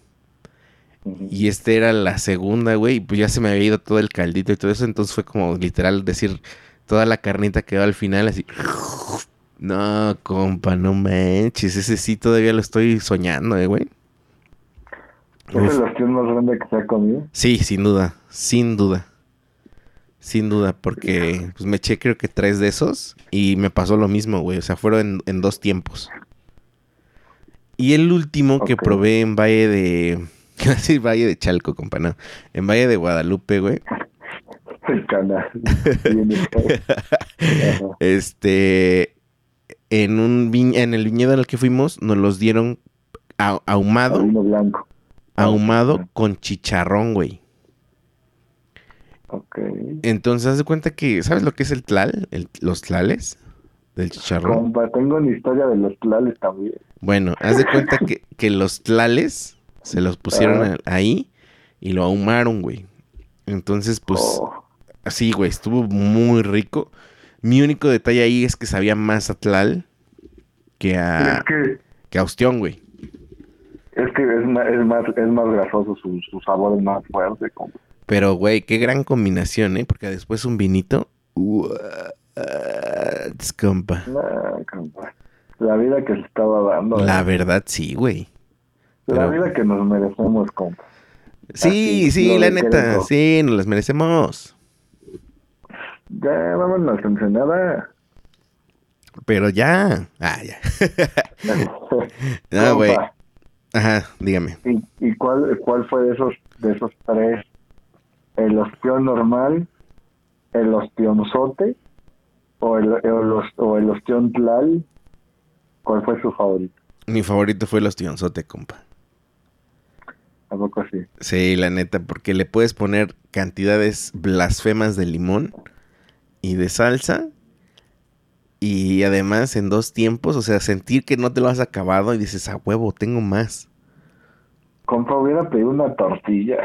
Y este era la segunda, güey, y pues ya se me había ido todo el caldito y todo eso, entonces fue como literal decir, toda la carnita quedó al final así. No, compa, no manches, ese sí todavía lo estoy soñando, eh, güey. ¿Es el ostión más grande que se ha comido? Sí, sin duda, sin duda. Sin duda, porque pues me eché creo que tres de esos y me pasó lo mismo, güey. O sea, fueron en, en dos tiempos. Y el último que probé en Valle de... Sí, Valle de Chalco, compa, no. En Valle de Guadalupe, güey. El canal. Este... En un viñ- en el viñedo en el que fuimos, nos los dieron ahumado, Vino blanco. ahumado con chicharrón, güey. Ok. Entonces, haz de cuenta que, ¿sabes lo que es el tlal? El- los tlales del chicharrón. Compa, tengo una historia de los tlales también. Bueno, haz de cuenta que, que los tlales se los pusieron Ah. ahí y lo ahumaron, güey. Entonces, pues, Oh, así, güey, estuvo muy rico. Mi único detalle ahí es que sabía más a tlal que a, Es que, que a ostión, güey. es que es más, es más, es más grasoso, su, su sabor es más fuerte, compa. Pero, güey, qué gran combinación, ¿eh? Porque después un vinito. What, compa. Nah, compa. La vida que se estaba dando. La eh. verdad, sí, güey. La pero- vida que nos merecemos, compa. Sí, Así, sí, la neta, sí, nos las merecemos. Ya, vámonos, Ensenada. Pero ya. Ah, ya. Ah, güey. Ajá, dígame. ¿Y, y cuál, cuál fue de esos, de esos tres? ¿El ostión normal, el ostionzote o el, o el ostión tlal? ¿Cuál fue su favorito? Mi favorito fue el ostionzote, compa. ¿A poco así? Sí, la neta, porque le puedes poner cantidades blasfemas de limón y de salsa. Y además en dos tiempos, o sea, sentir que no te lo has acabado y dices, a huevo, tengo más. Compa, hubiera pedido una tortilla.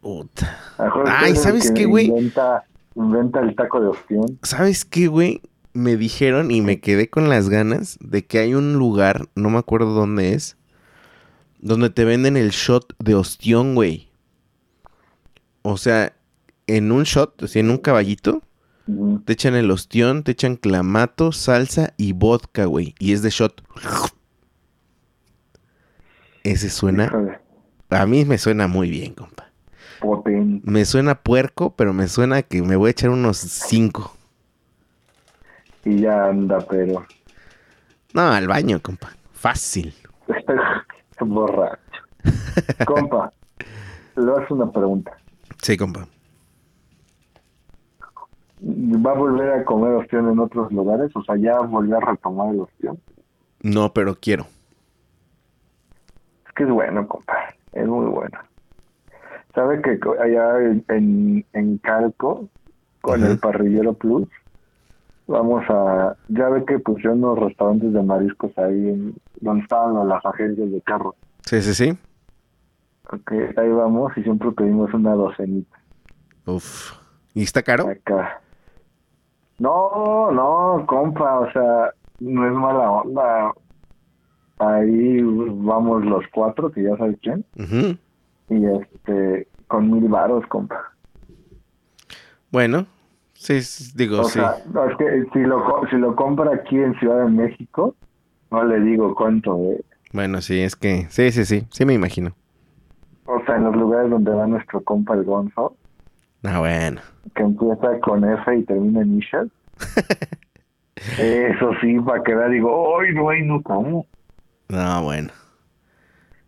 Puta. Ay, ¿sabes qué, güey? Inventa, inventa el taco de ostión. ¿Sabes qué, güey? Me dijeron y me quedé con las ganas de que hay un lugar, no me acuerdo dónde es, donde te venden el shot de ostión, güey. O sea, en un shot, o sea, en un caballito, te echan el ostión, te echan clamato, salsa y vodka, güey. Y es de shot. Ese suena, a mí me suena muy bien, compa. Me suena puerco, pero me suena que me voy a echar unos cinco. Y ya anda, pero... No, al baño, compa. Fácil. Borracho. Compa, le hago una pregunta. Sí, compa. ¿Va a volver a comer ostión en otros lugares? O sea, ¿ya volvió a retomar el ostión? No, pero quiero. Es que es bueno, compa. Es muy bueno. ¿Sabe que allá en, en, en Calco, con el Parrillero Plus, vamos a... Ya ve que pusieron unos restaurantes de mariscos ahí en, donde estaban las agencias de carros. Sí, sí, sí. Ok, ahí vamos y siempre pedimos una docenita. Uf. ¿Y está caro? Acá. No, no, compa, o sea, no es mala onda. Ahí vamos los cuatro, que ya sabes quién, Ujú. Y este, con mil varos, compa. Bueno. Sí, digo, O sí. sea, no, es que si lo, si lo compra aquí en Ciudad de México, no le digo cuánto, eh. Bueno, sí, es que... Sí, sí, sí. Sí me imagino. O sea, en los lugares donde va nuestro compa el Gonzo, Ah, bueno. que empieza con F y termina en Michel. Eso sí, para que vea, digo, ¡ay, no hay, no como! No, bueno.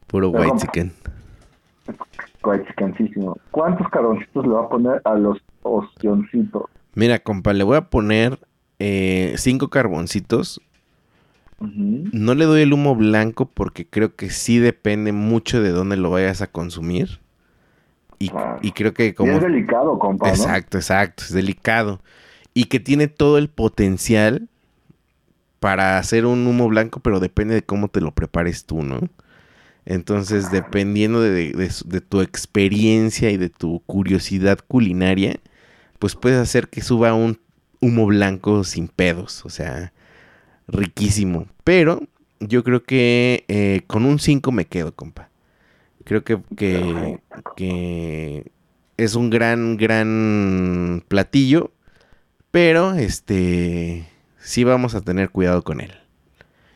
Puro Pero, white compa. chicken. Guachicancísimo. ¿Cuántos carboncitos le va a poner a los ostioncitos? Mira, compa, le voy a poner eh, cinco carboncitos. No le doy el humo blanco porque creo que sí depende mucho de dónde lo vayas a consumir. Y, y creo que Y como... es delicado, compa, ¿no? Exacto, exacto, es delicado. Y que tiene todo el potencial para hacer un humo blanco, pero depende de cómo te lo prepares tú, ¿no? Entonces, dependiendo de, de de tu experiencia y de tu curiosidad culinaria, pues puedes hacer que suba un humo blanco sin pedos, o sea, riquísimo. Pero yo creo que eh, con un 5 me quedo, compa. Creo que, que, que es un gran, gran platillo, pero este sí vamos a tener cuidado con él.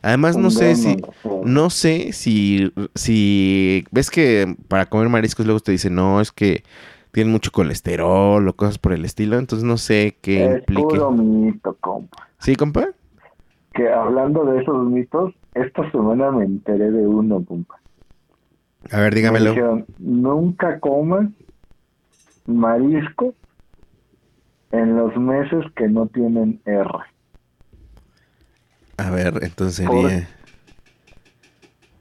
Además, no sé si, no sé si, si, ves que para comer mariscos luego te dicen, no, es que tienen mucho colesterol o cosas por el estilo, entonces no sé qué Es implique. puro mito, compa. ¿Sí, compa? Que hablando de esos mitos, esta semana me enteré de uno, compa. A ver, Me dígamelo. dijeron, nunca comas marisco en los meses que no tienen R. A ver, entonces sería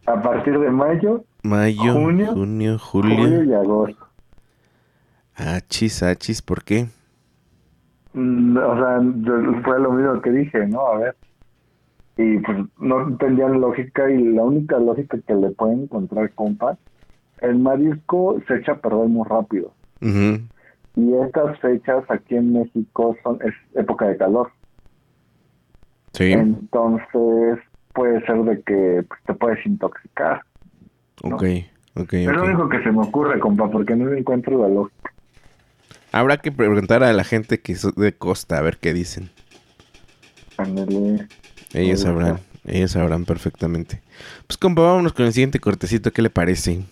A partir de mayo, mayo, junio, junio, julio julio. y agosto. Achis, achis, ¿por qué? Mm, O sea, fue lo mismo que dije, ¿no? A ver. Y pues no entendían lógica y la única lógica que le pueden encontrar, compa, el marisco se echa a perder muy rápido. Y estas fechas aquí en México son es época de calor. Sí, Entonces puede ser de que pues, te puedes intoxicar. ok, ok, Es lo único que se me ocurre, compa, porque no encuentro la lógica. Habrá que preguntar a la gente que es de costa a ver qué dicen. Ellos sabrán, ellos sabrán perfectamente. Pues compa, vámonos con el siguiente cortecito, ¿qué le parece?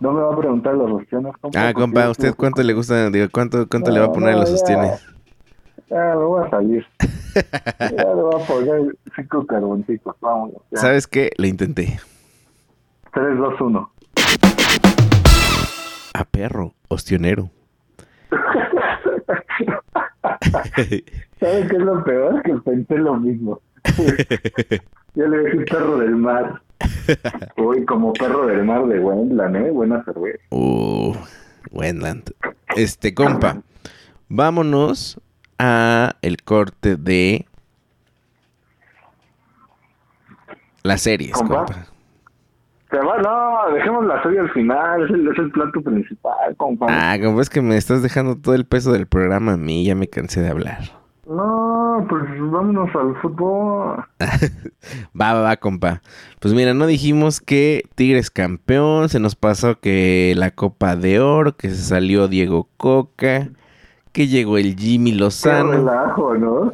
No me va a preguntar las opciones, compa. Ah, compa, yo ¿usted cuánto le gusta? Digo, ¿cuánto, cuánto le va a No, poner a no, los ya. sostienes? Ya, me voy a salir. Ya le voy a poner cinco carboncitos, vámonos. ya. ¿Sabes qué? Lo intenté. 3, 2, 1. A perro, ostionero. ¿Sabes qué es lo peor? Que pensé lo mismo. Yo le dije perro del mar. Uy, como perro del mar de Wendland, ¿eh? Buena cerveza. Uh, Wendland. Este, compa, vámonos a el corte de las series, Compa. compa. Se va, no, dejemos la serie al final. Es el, es el plato principal, compa. Ah, compa, es que me estás dejando todo el peso del programa a mí, ya me cansé de hablar. No, pues vámonos al fútbol. Va, va, va, compa. Pues mira, no dijimos que Tigres campeón, se nos pasó que la Copa de Oro, que se salió Diego Coca, que llegó el Jimmy Qué Lozano, relajo, ¿no?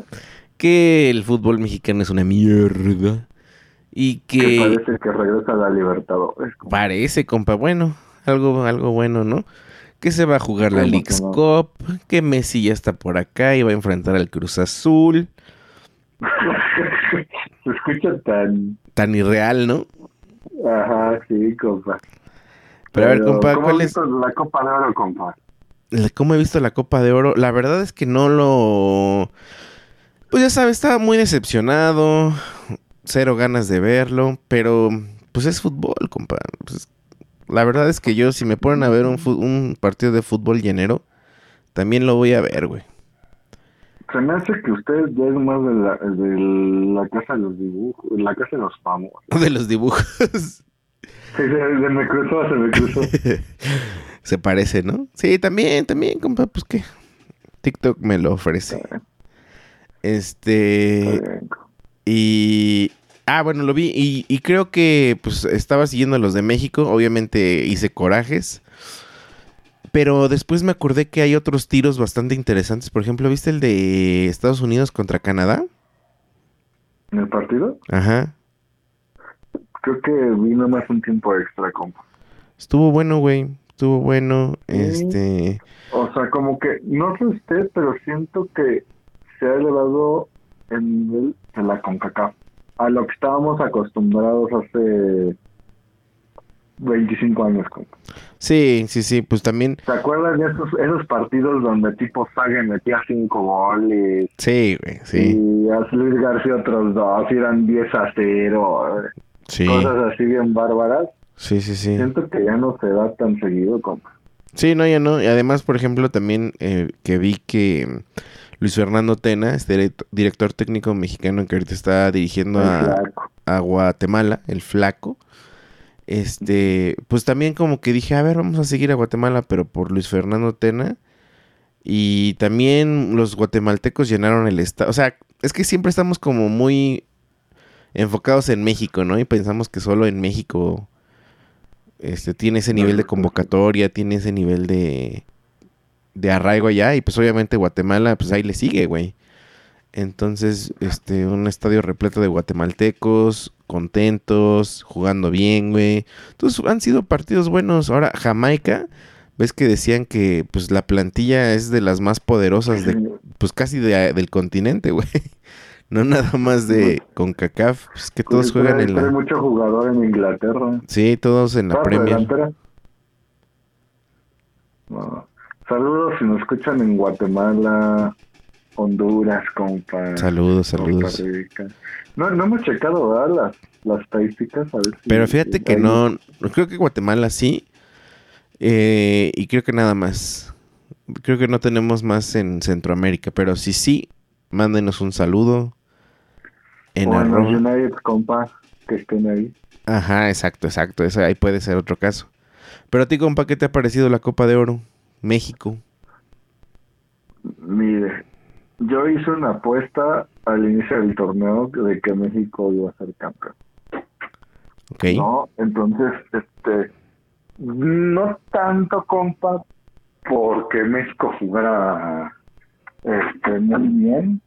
que el fútbol mexicano es una mierda y Que que parece que regresa a la Libertadores. compa. parece, compa, bueno, algo, algo bueno, ¿no? Que se va a jugar la Qué Leagues emocionado. Cup, que Messi ya está por acá y va a enfrentar al Cruz Azul. Se escucha tan... Tan irreal, ¿no? Ajá, sí, compa. Pero a ver, compa, ¿cómo ¿cuál es? la Copa de Oro, compa? ¿Cómo he visto la Copa de Oro? La verdad es que no lo... Pues ya sabes, estaba muy decepcionado, cero ganas de verlo, pero pues es fútbol, compa. Pues, la verdad es que yo si me ponen a ver un, partido de fútbol llenero, también lo voy a ver, güey. Se me hace que usted ya es más de la, de la casa de los dibujos, la casa de los famosos. De los dibujos. Sí, se, se me cruzó, se me cruzó. Se parece, ¿no? Sí, también, también, compa, pues qué. TikTok me lo ofrece. Este... Y. Ah, bueno, lo vi. Y, y creo que pues estaba siguiendo a los de México. Obviamente hice corajes. Pero después me acordé que hay otros tiros bastante interesantes. Por ejemplo, ¿viste el de Estados Unidos contra Canadá? ¿En el partido? Ajá. Creo que vi nomás un tiempo extra, compa. Estuvo bueno, güey. Estuvo bueno. Sí. Este. O sea, como que, no sé usted, pero siento que se ha elevado el nivel de la CONCACAF a lo que estábamos acostumbrados hace 25 años. Sí, sí, sí. Pues también. ¿Se acuerdan de esos, esos partidos donde tipo Sague metía 5 goles Sí, güey. Sí. y a Luis García otros dos eran 10 a 0? Sí. Cosas así bien bárbaras. Sí, sí, sí. Siento que ya no se da tan seguido, compa. Sí, no, ya no. Y además, por ejemplo, también eh, que vi que mm, Luis Fernando Tena, este direct- director técnico mexicano que ahorita está dirigiendo a, a Guatemala, el flaco, este, pues también como que dije, a ver, vamos a seguir a Guatemala, pero por Luis Fernando Tena. Y también los guatemaltecos llenaron el estado. O sea, es que siempre estamos como muy enfocados en México, ¿no? Y pensamos que solo en México este, tiene ese nivel de convocatoria, tiene ese nivel de, de arraigo allá. Y pues obviamente Guatemala, pues ahí le sigue, güey. Entonces, este, un estadio repleto de guatemaltecos, contentos, jugando bien, güey. Entonces, han sido partidos buenos. Ahora, Jamaica, ves que decían que pues la plantilla es de las más poderosas de, pues casi de- del continente, güey. No nada más de CONCACAF, pues que todos juegan en la... mucho jugador en Inglaterra. Sí, todos en la ¿Cuarto Premier. No. Saludos si nos escuchan en Guatemala, Honduras, compa. Saludos, saludos. No, no hemos checado ¿verdad? las, las estadísticas. A ver si- Pero fíjate que hay- no, no creo que Guatemala sí. eh, y creo que nada más. Creo que no tenemos más en Centroamérica. Pero si sí, mándenos un saludo. En O en los arroba. United, compa, que estén ahí. Ajá, exacto, exacto. Eso ahí puede ser otro caso. Pero a ti, compa, ¿qué te ha parecido la Copa de Oro? México. Mire, yo hice una apuesta al inicio del torneo de que México iba a ser campeón. Ok. ¿no? Entonces, este, no tanto, compa, porque México jugara este, muy bien,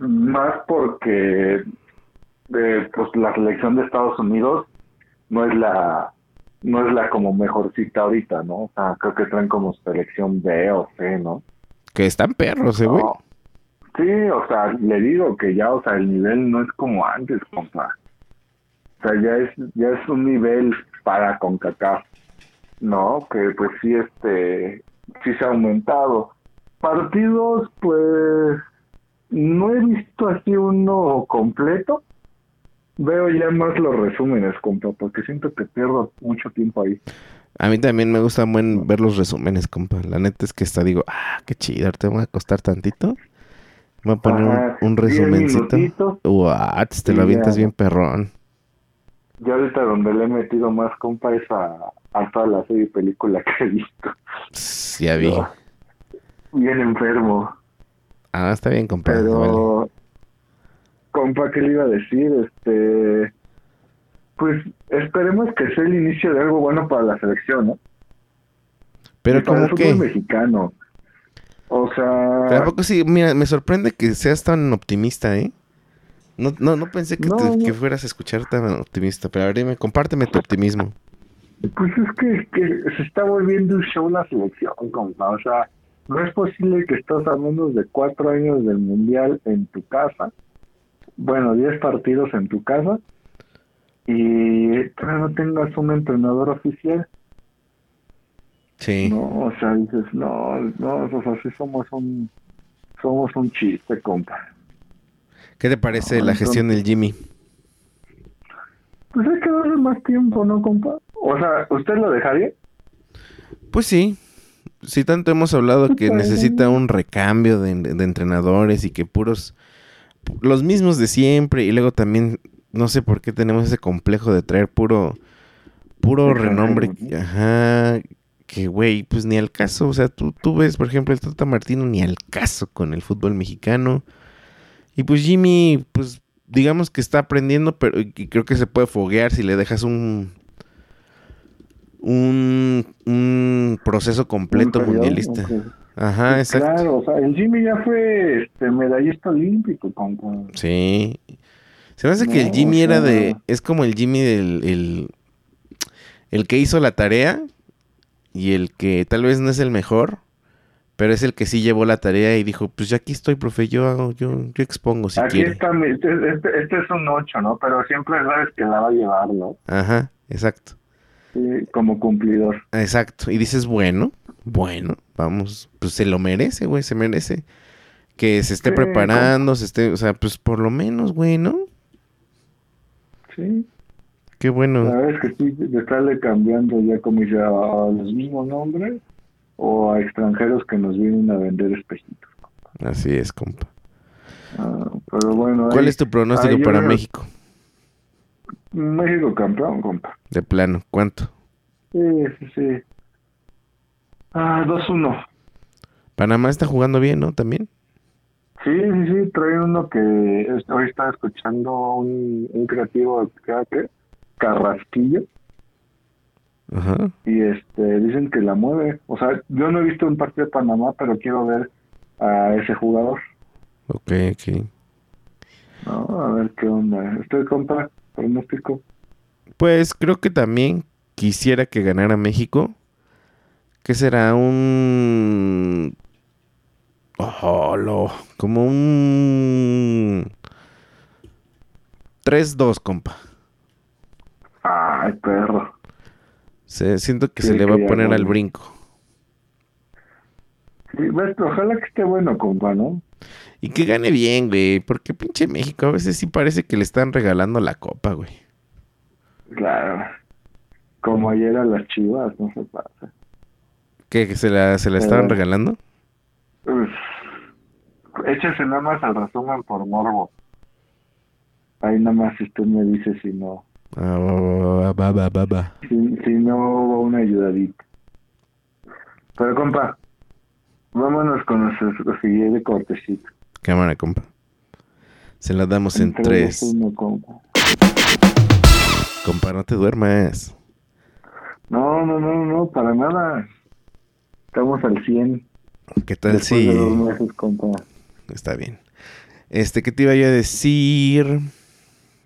más porque eh, pues la selección de Estados Unidos no es la no es la como mejorcita ahorita, ¿no? O sea, creo que traen como selección B o C, ¿no? Que están perros, eh, güey. No. Sí, o sea, le digo que ya, o sea, el nivel no es como antes, compa. O sea, ya es, ya es un nivel para CONCACAF, ¿no? Que pues sí, este, sí se ha aumentado. Partidos, pues, no he visto así uno completo. Veo ya más los resúmenes, compa, porque siento que pierdo mucho tiempo ahí. A mí también me gusta buen ver los resúmenes, compa. La neta es que está, digo, ah, qué chido, te voy a acostar tantito. Me voy a poner Ajá, un, resumencito. What, te lo avientas ya. bien perrón. Yo ahorita donde le he metido más, compa, es a, a toda la serie y película que he visto. Ya vi. Bien enfermo. Ah, está bien, compa. vale. Pero, compa, ¿qué le iba a decir? Este, pues esperemos que sea el inicio de algo bueno para la selección, ¿no? Pero Y para como fútbol que... mexicano. O sea, Tampoco sí, mira, me sorprende que seas tan optimista, ¿eh? No, no, no pensé que, No, te- no. que fueras a escuchar tan optimista, pero a ver, dime, compárteme tu optimismo. pues es que, que se está volviendo un show la selección, compa. O sea, no es posible que estás a menos de cuatro años del mundial en tu casa. Bueno, diez partidos en tu casa. Y todavía no tengas un entrenador oficial. Sí. No, o sea, dices, no, no, o sea, sí somos un, somos un chiste, compa. ¿Qué te parece No, la gestión del Jimmy? Pues hay que darle más tiempo, ¿no, compa? O sea, ¿usted lo dejaría? Pues sí. Si tanto hemos hablado que necesita un recambio de, de entrenadores y que puros, los mismos de siempre y luego también, no sé por qué tenemos ese complejo de traer puro, puro renombre, ajá, que güey, pues ni al caso, o sea, tú, tú ves, por ejemplo, el Tata Martino ni al caso con el fútbol mexicano. Y pues Jimmy, pues digamos que está aprendiendo, pero y creo que se puede foguear si le dejas un un, un proceso completo Un mundialista. Ajá, exacto. Claro, o sea, el Jimmy ya fue este, medallista olímpico, compa. Sí. Se me hace que el Jimmy era sea- de. Es como el Jimmy del. El, el que hizo la tarea y el que tal vez no es el mejor, pero es el que sí llevó la tarea y dijo: Pues ya aquí estoy, profe, yo hago, yo, yo expongo si Aquí quiere. está, este, este, este es un 8, ¿no? Pero siempre sabes que la va a llevar, ¿no? Ajá, exacto. Sí, como cumplidor. Exacto. Y dices, bueno, bueno, vamos, pues se lo merece, güey, se merece. Que se esté Sí, preparando, se esté, o sea, pues por lo menos, güey, ¿no? Sí, Qué la bueno. verdad es que sí, de estarle cambiando ya como dice a, los mismos nombres o a extranjeros que nos vienen a vender espejitos. Así es, compa. Ah, pero bueno, ¿Cuál es tu pronóstico para México? México campeón, compa. De plano, ¿cuánto? Sí, sí, sí. Ah, 2-1. Panamá está jugando bien, ¿no? También. Sí, sí, sí, trae uno que hoy estaba escuchando un, un creativo que que Carrasquillo Ajá. y este dicen que la mueve. O sea, yo no he visto un partido de Panamá, pero quiero ver a ese jugador. Ok, ok. No, a ver qué onda. ¿Usted compra pronóstico? Pues creo que también quisiera que ganara México. ¿Qué será? Un... Oh, lo- Como un... 3-2, compa. Ay, perro. Se- siento que Sí, se le va que a poner al brinco. Sí, ojalá que esté bueno, compa, ¿no? Y que gane bien, güey. Porque pinche México a veces sí parece que le están regalando la copa, güey. Claro. Como ayer a las chivas, no se pasa. ¿Qué? ¿Que se la, se la estaban regalando? Uf. Échese nada más al resumen por morbo. Ahí nada más si usted me dice si no. Ah, va, va, va, si no hubo una ayudadita. Pero compa, vámonos con nuestro siguiente cortecito. Cámara, compa. Se la damos en tres. uno, compa. Compa, no te duermas. No, no, no, no, para nada. Estamos al 100. ¿Qué tal después si...? de dos meses, compa. Está bien. Este, ¿qué te iba yo a decir?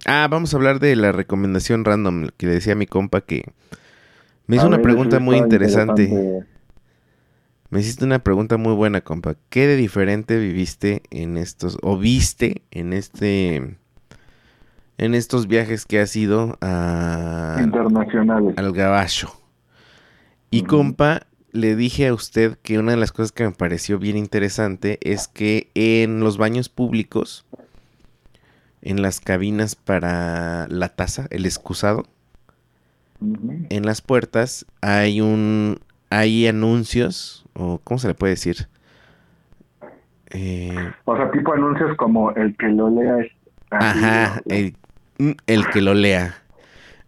Ah, vamos a hablar de la recomendación random que le decía a mi compa que Me hizo A una ver, pregunta muy interesante. Me hiciste una pregunta muy buena, compa. ¿Qué de diferente viviste en estos, o viste en este, en estos viajes que has ido a, Internacionales. al gabacho? Y compa, le dije a usted que una de las cosas que me pareció bien interesante es que en los baños públicos, en las cabinas para la taza, el excusado, en las puertas hay un hay anuncios o cómo se le puede decir Eh, O sea, tipo anuncios como el que lo lea es... ajá el, mm, el que lo lea.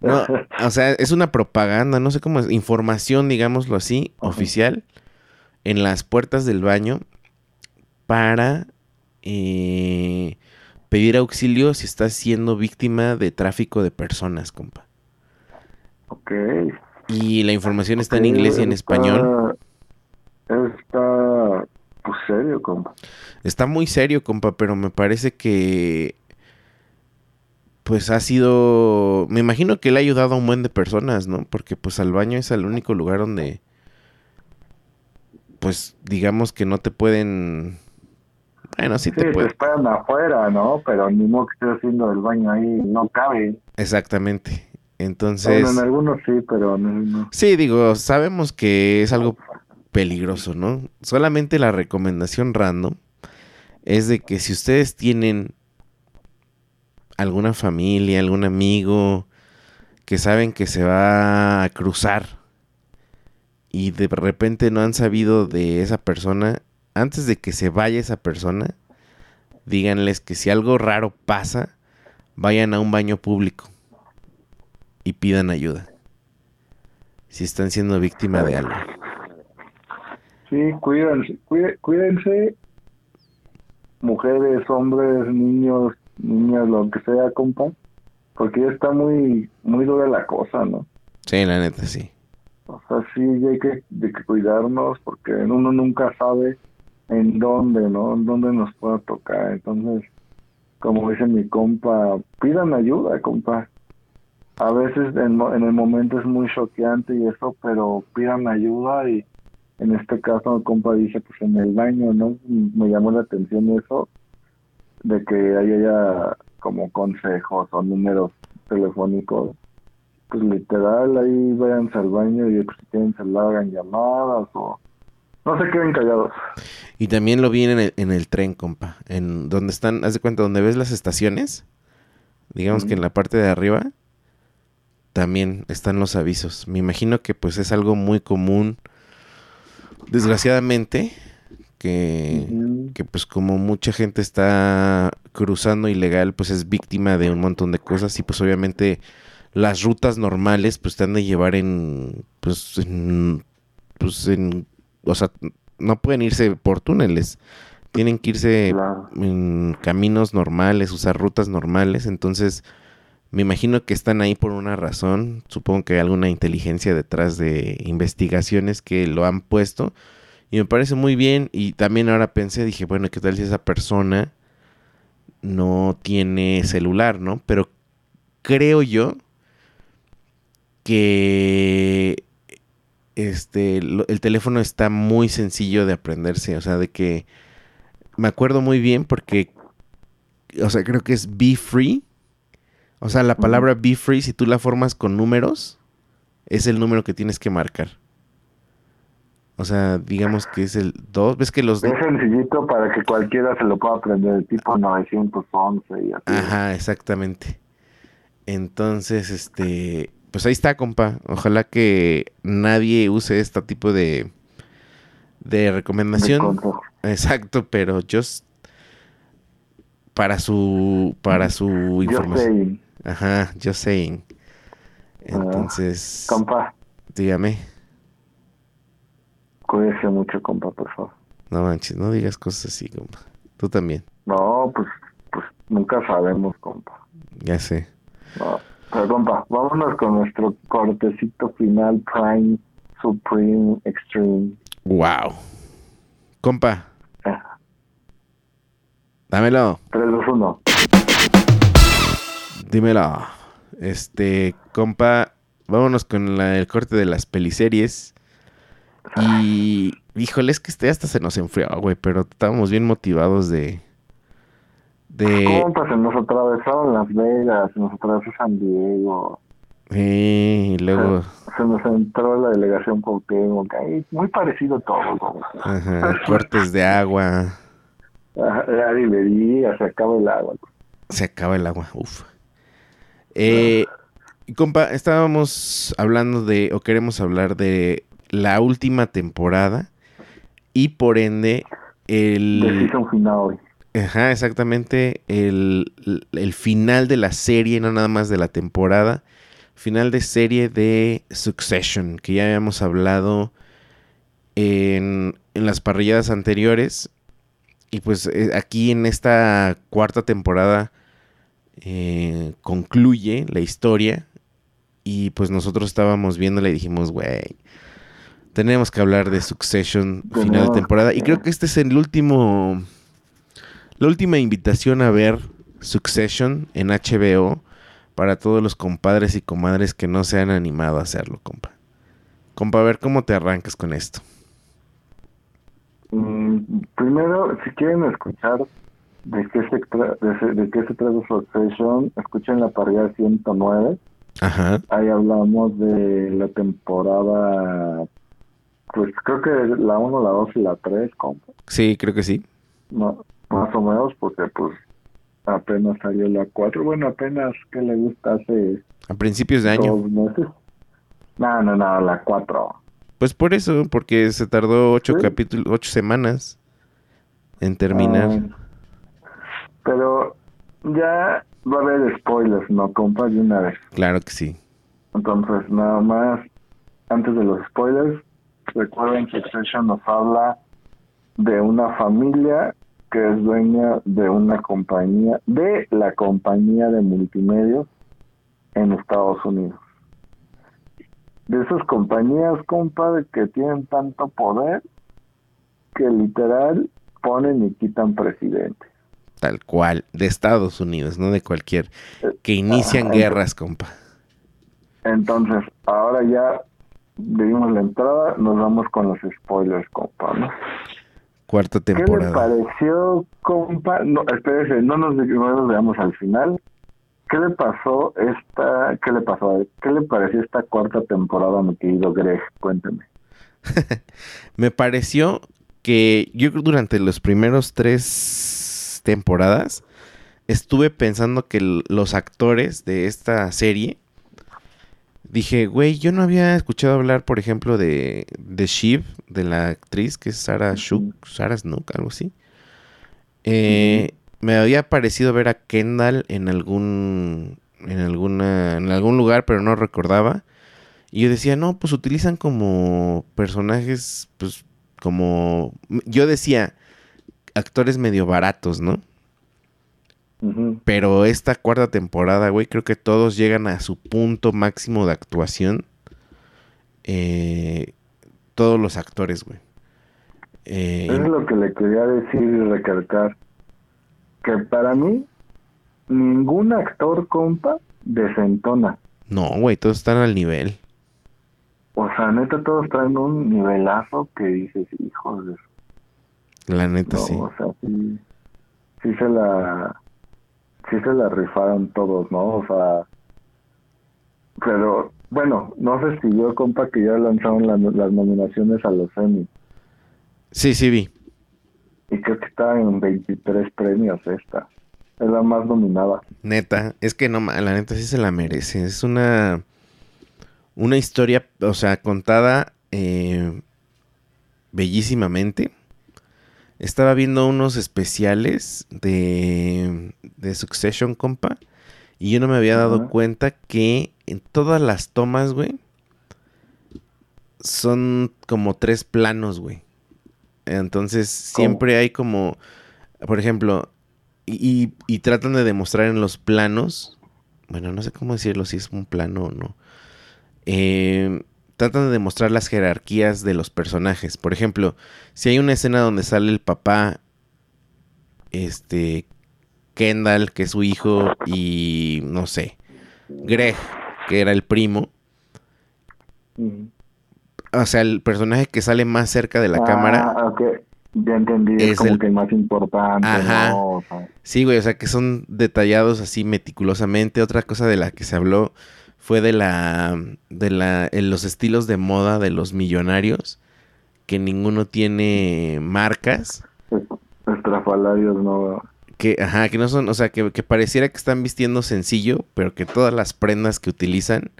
No o sea es una propaganda no sé cómo es información digámoslo así oficial en las puertas del baño para eh, pedir auxilio si estás siendo víctima de tráfico de personas compa. Ok. Y la información está en inglés y en español Está, pues serio, compa. Está muy serio, compa, pero me parece que pues ha sido, me imagino que le ha ayudado a un buen de personas, ¿no? Porque pues al baño es el único lugar donde pues digamos que no te pueden bueno, sí Sí, te te pueden. esperan afuera, ¿no? Pero ni modo que estés haciendo el baño ahí, no cabe. Exactamente. Entonces, Bueno, en algunos sí, pero no, no. sí, digo, sabemos que es algo peligroso, ¿no? Solamente la recomendación random es de que si ustedes tienen alguna familia, algún amigo que saben que se va a cruzar y de repente no han sabido de esa persona, antes de que se vaya esa persona, díganles que si algo raro pasa, vayan a un baño público y pidan ayuda. Si están siendo víctima de algo. Sí, cuídense, cuí- cuídense, mujeres, hombres, niños, niñas, lo que sea, compa, porque ya está muy, muy dura la cosa, ¿no? Sí, la neta, sí. O sea, sí hay que, de que cuidarnos porque uno nunca sabe en dónde, ¿no? En dónde nos pueda tocar. Entonces, como dice mi compa, pidan ayuda, compa. A veces en, en el momento es muy choqueante y eso, pero pidan ayuda y en este caso compa dice, pues en el baño, ¿no? Me llamó la atención eso, de que ahí haya como consejos o números telefónicos pues literal ahí váyanse al baño y pues, si tienen celular hagan llamadas o no se queden callados. Y también lo vi en el, en el tren, compa. En donde están, haz de cuenta, donde ves las estaciones. Digamos que en la parte de arriba también están los avisos. Me imagino que pues es algo muy común. Desgraciadamente, que, pues como mucha gente está cruzando ilegal, pues es víctima de un montón de cosas y pues obviamente las rutas normales pues te han de llevar en pues en, pues en o sea, no pueden irse por túneles. Tienen que irse Claro. en caminos normales, usar rutas normales, entonces me imagino que están ahí por una razón, supongo que hay alguna inteligencia detrás de investigaciones que lo han puesto y me parece muy bien y también ahora pensé, dije, bueno, ¿qué tal si esa persona no tiene celular, ¿no? Pero creo yo que este el teléfono está muy sencillo de aprenderse, o sea, de que me acuerdo muy bien porque o sea, creo que es be free. O sea, la palabra be free si tú la formas con números es el número que tienes que marcar. O sea, digamos que es el 2, ves que los Es sencillito para que cualquiera se lo pueda aprender, tipo 911 y así. Ajá, exactamente. Entonces, este, pues ahí está, compa. Ojalá que nadie use este tipo de de de recomendación. consejo. Exacto, pero just para su para su Yo información. sé, Ajá, just saying. Entonces, compa, dígame. cuídese mucho, compa, por favor. No manches, no digas cosas así, compa. Tú también. No, pues, pues nunca sabemos, compa. Ya sé. No. Pero, compa, vámonos con nuestro cortecito final, Prime, Supreme, Extreme. Wow. Compa, Eh, dámelo. 3, 2, 1. Dímelo. Este, compa, vámonos con la, el corte de las peliseries. Y, híjole, es que este hasta se nos enfrió, güey, pero estábamos bien motivados de... de... ¿Cómo? se nos atravesaron Las Vegas, se nos atravesó San Diego. Sí, y luego... Se, nos entró la delegación Cuauhtémoc, ahí muy parecido todo, güey. Ajá, cortes de agua. La librería, se acaba el agua. Se acaba el agua, uff. Eh, compa, estábamos hablando de, o queremos hablar de la última temporada y por ende el... final. Ajá, exactamente. El, el, final de la serie, no nada más de la temporada. Final de serie de Succession, que ya habíamos hablado en, en las parrilladas anteriores. Y pues eh, aquí en esta cuarta temporada eh, concluye la historia. Y pues nosotros estábamos viéndola y dijimos, güey, tenemos que hablar de Succession final de temporada. Y creo que este es el último. La última invitación a ver Succession en HBO para todos los compadres y comadres que no se han animado a hacerlo, compa. Compa, a ver cómo te arrancas con esto. Mm, primero, si quieren escuchar de qué se, de, de qué se trata Succession, escuchen la parrilla 109. Ajá. Ahí hablamos de la temporada, pues creo que la 1, la 2 y la 3, compa. Sí, creo que sí. No, más o menos, porque pues apenas salió la 4. Bueno, apenas, que le gusta? Hace... A principios de año. Dos meses. No, no, no, la 4. Pues por eso, porque se tardó ocho capítulos, ocho semanas en terminar. Ah, pero ya va a haber spoilers, ¿no, compa? De una vez. Claro que sí. Entonces, nada más, antes de los spoilers, recuerden que Succession nos habla de una familia que es dueña de una compañía, de la compañía de multimedia en Estados Unidos de esas compañías, compadre, que tienen tanto poder que literal ponen y quitan presidentes. Tal cual, de Estados Unidos, no de cualquier, que inician guerras, compa. Entonces, ahora ya dimos la entrada, nos vamos con los spoilers, compa, ¿no? Cuarta temporada. ¿Qué le pareció, compa? No, espérese, no nos, no nos veamos al final. ¿Qué le pasó esta, qué le pasó, qué le pareció esta cuarta temporada, mi querido Greg? Cuénteme. Me pareció que yo durante los primeros tres temporadas estuve pensando que los actores de esta serie dije, güey, yo no había escuchado hablar, por ejemplo, de, de Shiv, de la actriz que es Sarah Shuk, Sarah Snook, algo así. Eh, me había parecido ver a Kendall en algún en alguna en algún lugar, pero no recordaba. Y yo decía, "No, pues utilizan como personajes pues como yo decía actores medio baratos, ¿no? Pero esta cuarta temporada, güey, creo que todos llegan a su punto máximo de actuación. Eh, todos los actores, güey. Eh, es lo que le quería decir y recalcar que para mí ningún actor, compa, desentona. No, güey, todos están al nivel. O sea, neta, todos traen un nivelazo que dices, hijos de... La neta, sí. O sea, sí, sí se la... Sí se la rifaron todos, ¿no? O sea... Pero, bueno, no sé si yo, compa, que ya lanzaron las nominaciones a los Emmy. Sí, sí vi. Y creo que está en 23 premios esta. Es la más nominada. Neta, es que no, la neta sí se la merece. Es una, una historia, o sea, contada eh, bellísimamente. Estaba viendo unos especiales de, de Succession, compa. Y yo no me había dado cuenta que en todas las tomas, güey, son como tres planos, güey. Entonces siempre hay como, por ejemplo, y, tratan de demostrar en los planos, bueno, no sé cómo decirlo, si es un plano o no. Eh, tratan de demostrar las jerarquías de los personajes. Por ejemplo, si hay una escena donde sale el papá, este, Kendall, que es su hijo, y no sé, Greg, que era el primo, Mm. O sea, el personaje que sale más cerca de la cámara. Ah, ok. Ya entendí, es, Es como el- que el más importante, Ajá. ¿no? O sea, Sí, güey, o sea, que son detallados así meticulosamente. Otra cosa de la que se habló fue de la de la en los estilos de moda de los millonarios que ninguno tiene marcas, estrafalarios, ¿no? que ajá, que no son, o sea, que, que pareciera que están vistiendo sencillo, pero que todas las prendas que utilizan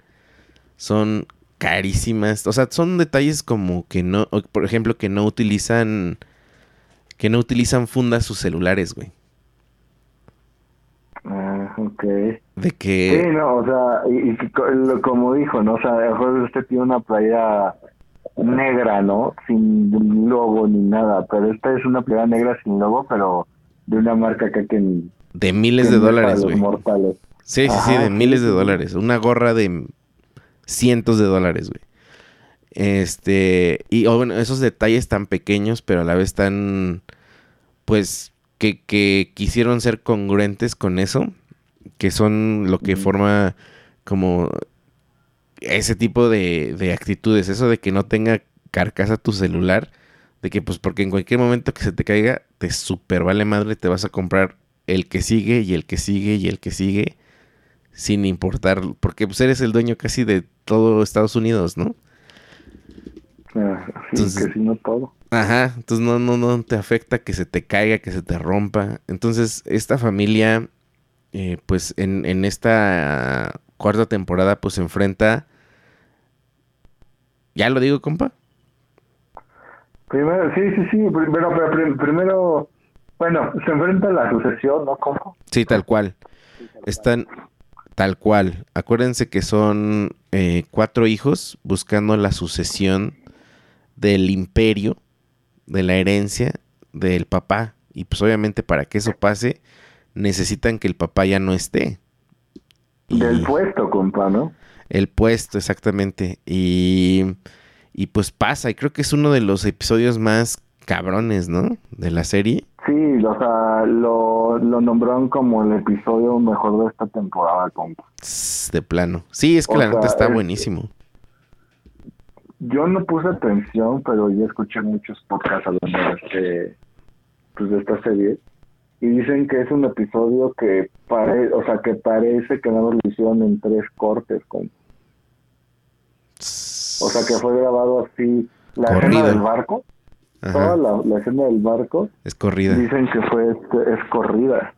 son carísimas. O sea, son detalles como que no, por ejemplo, que no utilizan que no utilizan fundas sus celulares, güey. Ah, ok. De que Sí, no, o sea, y, y como dijo, ¿no? O sea, a lo mejor usted tiene una playa negra, ¿no? Sin logo ni nada, pero esta es una playa negra sin logo, pero de una marca acá que... de miles que de dólares, güey. mortales. Sí, sí, sí, Ajá, de sí, miles de dólares. Una gorra de cientos de dólares, güey. Este, y oh, bueno, esos detalles tan pequeños, pero a la vez tan, pues, que, que quisieron ser congruentes con eso, que son lo que forma como ese tipo de, de actitudes, eso de que no tenga carcasa tu celular, de que pues porque en cualquier momento que se te caiga, te super vale madre, te vas a comprar el que sigue y el que sigue y el que sigue, sin importar, porque pues eres el dueño casi de todo Estados Unidos, ¿no? Ah, Entonces- que si no todo. Ajá, entonces no, no, no te afecta que se te caiga, que se te rompa. Entonces, esta familia, eh, pues en, en esta cuarta temporada, pues se enfrenta. ¿Ya lo digo, compa? Primero, sí, sí, sí, primero, pero prim- primero, bueno, se enfrenta a la sucesión, ¿no? ¿Cómo? Sí, tal cual. Están tal cual. Acuérdense que son eh, cuatro hijos buscando la sucesión del imperio, de la herencia del papá. Y pues obviamente para que eso pase, necesitan que el papá ya no esté. Y- Del puesto, compa, ¿no? El puesto, exactamente. Y, y pues pasa, y creo que es uno de los episodios más cabrones, ¿no? De la serie. Sí, o sea, lo, lo nombraron como el episodio mejor de esta temporada, compa. De plano. Sí, es que O la neta sea, está es- buenísimo. Yo no puse atención, pero ya escuché muchos podcasts hablando de este, pues de esta serie. Y dicen que es un episodio que pare, o sea, que parece que no lo hicieron en tres cortes, compa. O sea, que fue grabado así, la escena Corrido. del barco, toda la, la escena del barco, es corrida. dicen que fue, este, es corrida.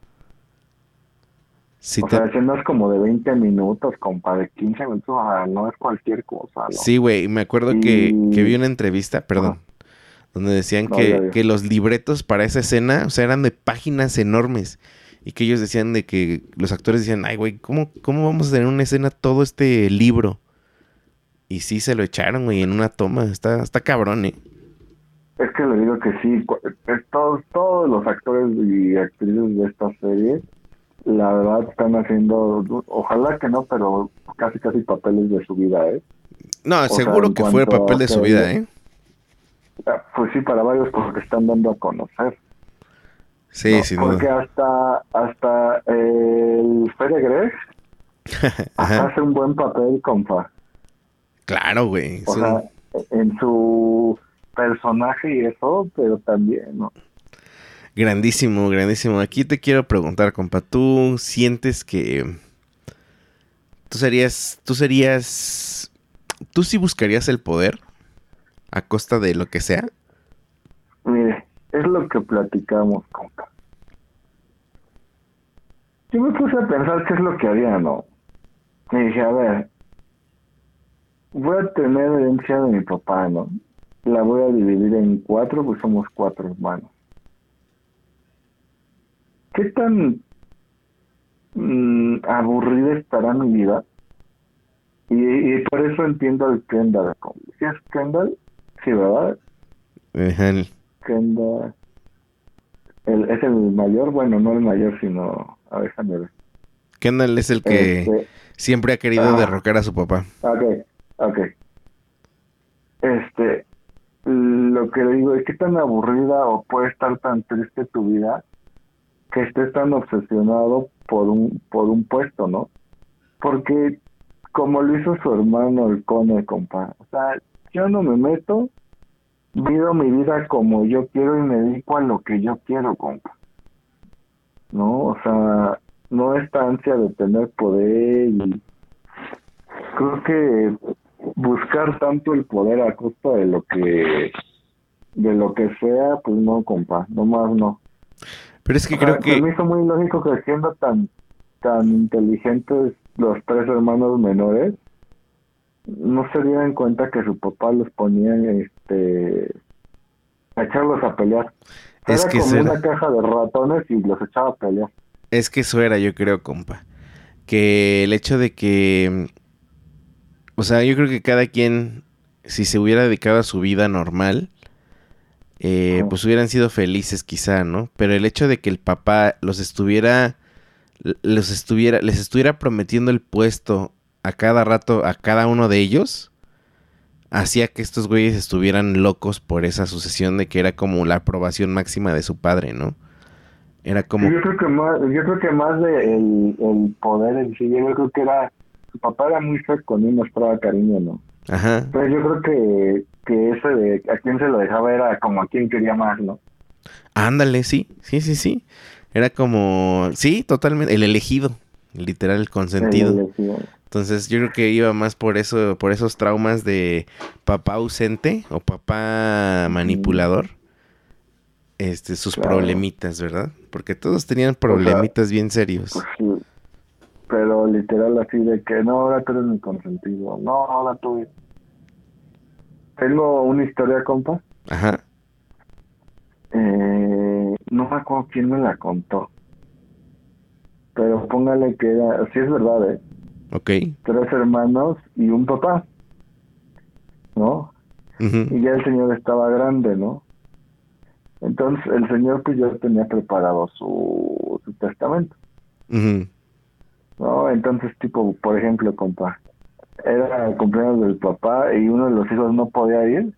Sí, o te- sea, escenas como de 20 minutos, compa, de 15 minutos, o sea, no es cualquier cosa, ¿no? sí, güey, me acuerdo que, Y- que vi una entrevista, perdón, donde decían No, que, que los libretos para esa escena, o sea, eran de páginas enormes. Y que ellos decían de que los actores decían, ay, güey, ¿cómo, ¿cómo vamos a tener en una escena todo este libro? Y sí se lo echaron, güey, en una toma. Está, está cabrón, ¿eh? Es que le digo que sí, es todos, todos los actores y actrices de esta serie, la verdad están haciendo, ojalá que no, pero casi casi papeles de su vida, ¿eh? No, sea, seguro que fue el papel de su vida, ¿eh? Pues sí, para varios porque están dando a conocer. Sí, ¿no? sin Porque duda. hasta, hasta el Ajá. hace un buen papel, compa. Claro, güey. O sea, en su personaje y eso, pero también, ¿no? Grandísimo, grandísimo. Aquí te quiero preguntar, compa, ¿tú sientes que tú serías, tú serías, tú sí buscarías el poder a costa de lo que sea? Mire, es lo que platicamos, compa. Yo me puse a pensar qué es lo que haría, ¿no? Y dije, a ver, voy a tener herencia de mi papá, ¿no? La voy a dividir en cuatro, pues somos cuatro hermanos. ¿Qué tan mm, aburrida estará mi vida? Y, por eso entiendo al Kendall. ¿Sí es Kendall? Sí, ¿verdad? El- Kendall. El, es el mayor, bueno, no el mayor, sino. A ver, déjame ver. Kendall es el que Este, siempre ha querido ah. derrocar a su papá. ok, ok. Este. Lo que le digo es que tan aburrida o puede estar tan triste tu vida que estés tan obsesionado por un, por un puesto, ¿no? Porque como lo hizo su hermano el Cone, compa. O sea, yo no me meto, vivo mi vida como yo quiero y me dedico a lo que yo quiero, compa. ¿No? O sea, no esta ansia de tener poder y creo que buscar tanto el poder a costa de lo que de lo que sea, pues no, compa, no más no. Pero es que creo que... me hizo muy lógico que siendo tan, tan inteligentes los tres hermanos menores, no se dieran cuenta que su papá los ponía este, a echarlos a pelear. Es era como una caja de ratones y los echaba a pelear. Es que eso era, yo creo, compa. Que el hecho de que... O sea, yo creo que cada quien, si se hubiera dedicado a su vida normal, eh, pues hubieran sido felices quizá, ¿no? Pero el hecho de que el papá los estuviera, los estuviera, les estuviera prometiendo el puesto a cada rato a cada uno de ellos, hacía que estos güeyes estuvieran locos por esa sucesión de que era como la aprobación máxima de su padre, ¿no? Era como... Yo creo que más, yo creo que más de el, poder en sí, yo creo que era, su papá era muy seco, ni mostraba cariño, ¿no? Ajá. Pero yo creo que que ese de a quién se lo dejaba era como a quien quería más, ¿no? Ándale, sí, sí, sí, sí. Era como, sí, totalmente, el elegido, literal, el consentido. Entonces yo creo que iba más por eso, por esos traumas de papá ausente o papá manipulador. Este, sus problemitas, ¿verdad? Porque todos tenían problemitas bien serios. Pues Pero literal así de que no, ahora tú eres mi consentido. No, ahora tú tengo una historia, compa. Ajá. Eh, no me acuerdo quién me la contó. Pero póngale que era, sí es verdad, ¿eh? Ok. Tres hermanos y un papá. ¿No? Y ya el señor estaba grande, ¿no? Entonces el señor pues ya tenía preparado su, su testamento. ¿No? Entonces tipo, por ejemplo, compa, era el cumpleaños del papá y uno de los hijos no podía ir,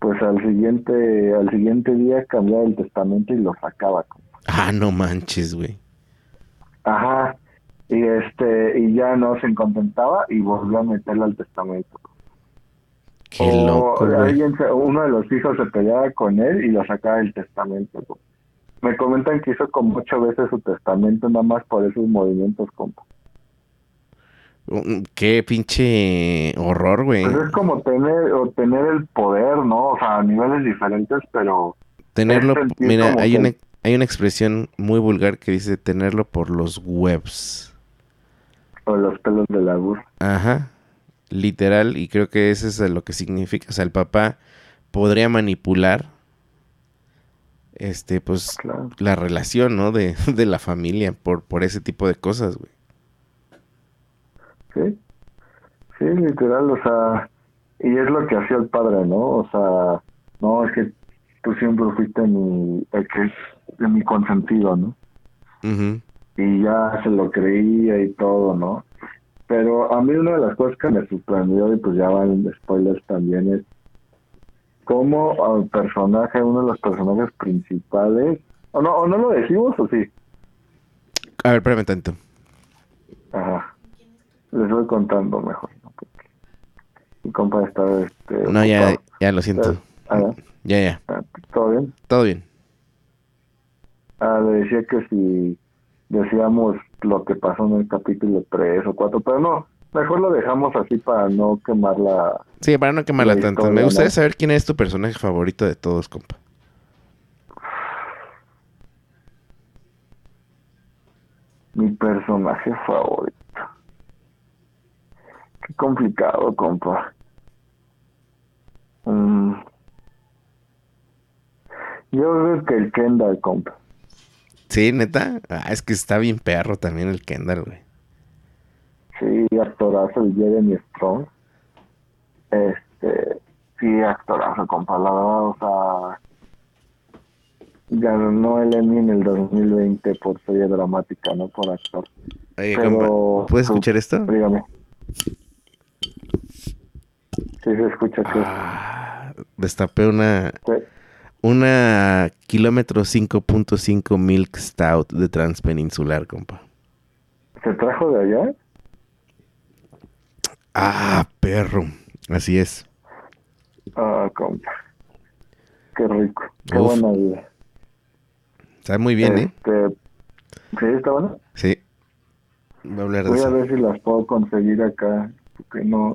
pues al siguiente al siguiente día cambiaba el testamento y lo sacaba. Ah, no manches, güey. Ajá. Y este y ya no se contentaba y volvió a meterlo al testamento. Qué loco, alguien uno de los hijos se peleaba con él y lo sacaba del testamento. Me comentan que hizo como ocho veces su testamento nada más por esos movimientos, compa. Qué pinche horror, güey. Pues es como tener, o tener el poder, ¿no? O sea, a niveles diferentes, pero... Tenerlo, mira, hay una, hay una expresión muy vulgar que dice tenerlo por los webs. O los pelos de la burra. Ajá, literal, y creo que eso es lo que significa. O sea, el papá podría manipular este pues la relación no de, de, la familia por por ese tipo de cosas güey Sí, sí, literal, o sea, y es lo que hacía el padre, ¿no? O sea, no, es que tú siempre fuiste mi, de mi consentido, ¿no? Y ya se lo creía y todo, ¿no? Pero a mí una de las cosas que me sorprendió, y pues ya van spoilers también, es cómo al personaje, uno de los personajes principales, o no, o no lo decimos o sí. A ver, espérame tanto. Ajá. Les voy contando mejor. ¿no? mi compa está... Este, no, ya, ya lo siento. Ah, ya, ya. Ah, ¿Todo bien? Todo bien. Ah, le decía que si decíamos lo que pasó en el capítulo 3 o 4, pero no, mejor lo dejamos así para no quemarla. Sí, para no quemarla tanto. Me gustaría saber quién es tu personaje favorito de todos, compa. Mi personaje favorito complicado, compa. Mm. Yo creo que el Kendall, compa. Sí, neta. Ah, es que está bien perro también el Kendall, güey. Sí, actorazo el Jeremy Strong. Este, sí, actorazo, compa. La verdad, o sea, ganó el Emmy en el 2020 por serie dramática, no por actor. Oye, compa, ¿puedes escuchar esto? Dígame. Sí, se escucha que... Ah, destapé una... Una kilómetro 5.5 Milk Stout de Transpeninsular, compa. ¿Se trajo de allá? Ah, perro. Así es. Ah, compa. Qué rico. Qué Uf. buena vida. Está muy bien, ¿eh? Este, ¿Sí está bueno? Sí. Voy a hablar de Voy a eso. ver si las puedo conseguir acá, porque no,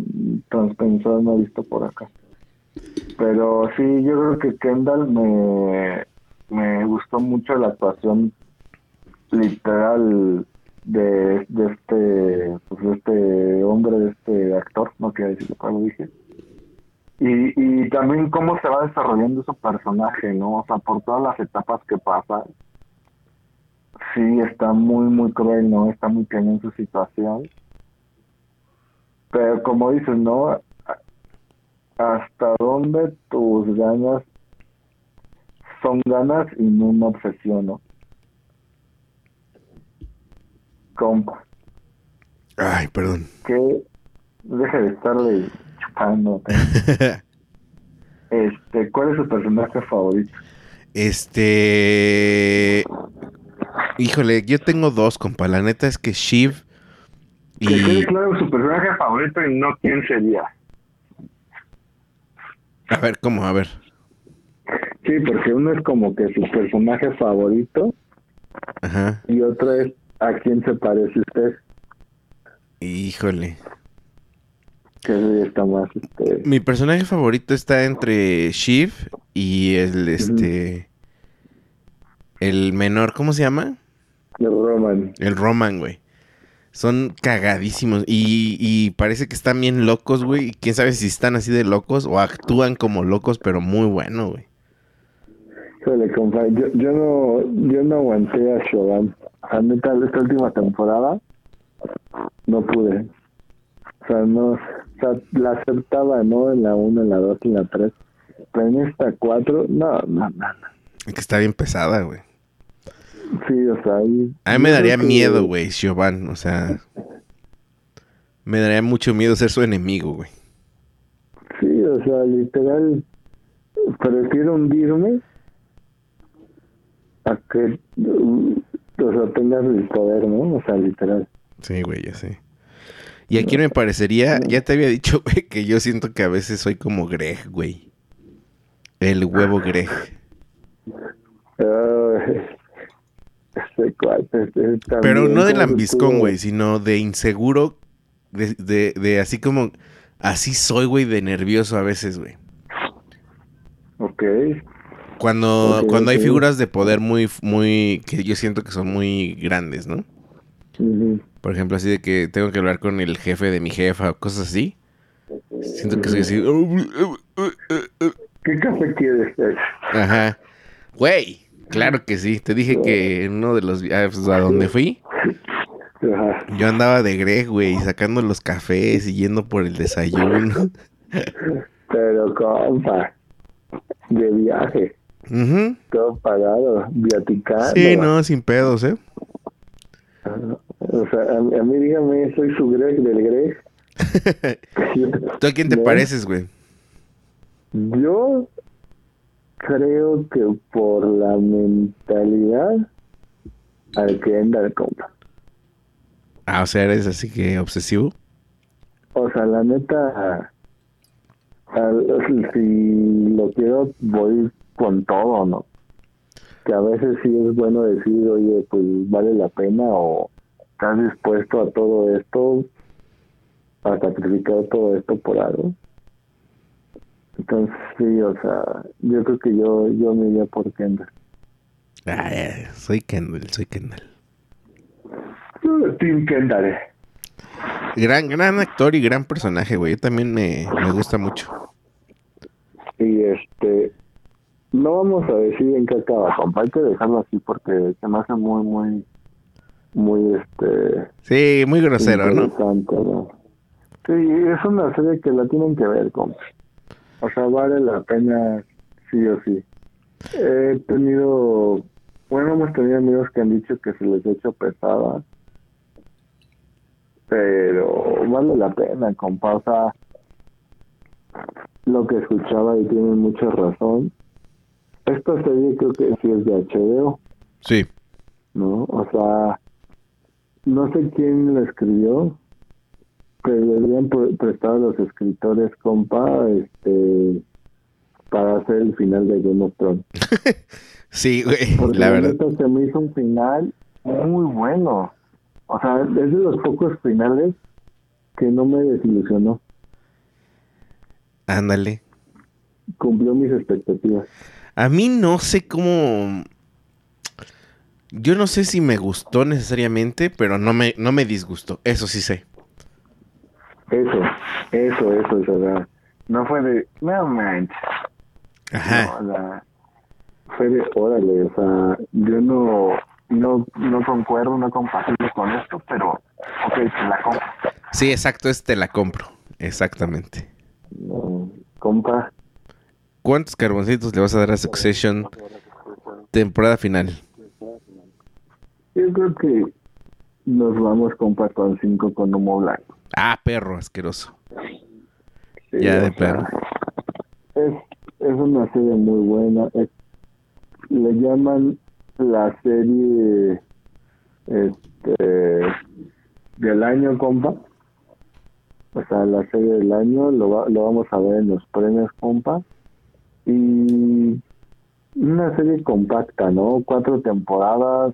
transpensadas no he visto por acá. Pero sí, yo creo que Kendall me, me gustó mucho la actuación literal de, de este pues de este hombre, de este actor, no quiero decir lo dije. Y, y también cómo se va desarrollando su personaje, ¿no? O sea, por todas las etapas que pasa, sí está muy, muy cruel, ¿no? Está muy cañón su situación. Pero como dices, ¿no? ¿Hasta dónde tus ganas son ganas y no una obsesión, ¿no? Compa, Ay, perdón. que deje de estarle chupando. Este, ¿cuál es su personaje favorito? Este. Híjole, yo tengo dos, compa. La neta es que Shiv Que quede y. claro su personaje favorito y no quién sería. A ver, ¿cómo? A ver. Sí, porque uno es como que su personaje favorito Ajá. y otro es a quién se parece usted, Híjole. que está más, este, Mi personaje favorito está entre Shiv y el este. El menor, ¿cómo se llama? de Roman. El Roman, güey. Son cagadísimos. Y, y parece que están bien locos, güey. Quién sabe si están así de locos o actúan como locos, pero muy bueno, güey. Yo, yo no, yo no aguanté a Shogun. A neta, esta última temporada no pude. O sea, no, o sea, la aceptaba, ¿no? En la 1, en la 2 y en la 3. Pero en esta 4, no, no, no. no. Es que está bien pesada, güey. Sí, o sea, ahí- A mí me daría miedo, güey, Siobhan. O sea, me daría mucho miedo ser su enemigo, güey. Sí, o sea, literal, prefiero hundirme a que, uh, o sea, tengas el poder, ¿no? O sea, literal. Sí, güey, ya sé. Y aquí me parecería, ya te había dicho, güey, que yo siento que a veces soy como Greg, güey. El huevo Greg. Pero también, no de ¿cómo se lambiscón, güey, sino de inseguro, de, de, de así como, así soy, güey, de nervioso a veces, güey. Ok, Cuando, cuando hay figuras de poder muy, muy, que yo siento que son muy grandes, ¿no? Por ejemplo, así de que tengo que hablar con el jefe de mi jefa o cosas así. Siento que soy así. ¿qué café quieres? Ajá. Güey, claro que sí. Te dije que en uno de los viajes a donde fui, yo andaba de Greg, güey, sacando los cafés y yendo por el desayuno. Pero compa, de viaje, todo pagado, viaticando. Sí, no, sin pedos, ¿eh? O sea, a, a mí dígame, soy su Greg del Greg. ¿Tú a quién te ¿No? pareces, güey? Yo creo que por la mentalidad al que anda el compa. Ah, o sea, eres así que obsesivo. O sea, la neta, al- si lo quiero, voy con todo, ¿no? Que a veces sí es bueno decir, oye, pues vale la pena o estás dispuesto a todo esto, a sacrificar todo esto por algo. Entonces, sí, o sea, yo creo que yo, yo me iría por Kendall. Ah, soy Kendall, soy Kendall. Team Kendall. Gran, gran actor y gran personaje, güey. Yo también me, me gusta mucho. Y este, no vamos a decir en qué acaba, compa, hay que dejarlo así porque se me hace muy, muy, muy, este... Sí, muy grosero, ¿no? ¿no? Sí, es una serie que la tienen que ver, compa. O sea, vale la pena sí o sí. He tenido, bueno, hemos tenido amigos que han dicho que se les ha hecho pesada, pero vale la pena, compa. O sea, lo que escuchaba y tienen mucha razón. Esta serie creo que sí es de HBO, Sí. ¿no? O sea, no sé quién la escribió, que le habían prestado a los escritores, compa, este, para hacer el final de Game of Thrones. sí, güey, la verdad. Se me hizo un final muy bueno. O sea, es de los pocos finales que no me desilusionó. Ándale. Cumplió mis expectativas. A mí no sé cómo. Yo no sé si me gustó necesariamente, pero no me, no me disgustó. Eso sí sé. Eso, eso, eso, es verdad. No fue de. No manches. Ajá. No, fue de. Órale, o sea, yo no. No, no concuerdo, no comparto con esto, pero. Ok, te la compro. Sí, exacto, es te la compro. Exactamente. No, compa. ¿Cuántos carboncitos le vas a dar a Succession temporada final? Yo creo que nos vamos, con cinco con humo blanco. Ah, perro asqueroso. ya de perro. Es, es una serie muy buena. le llaman la serie este del año, compa. O sea, la serie del año lo, lo vamos a ver en los premios, compa y una serie compacta, ¿no? Cuatro temporadas,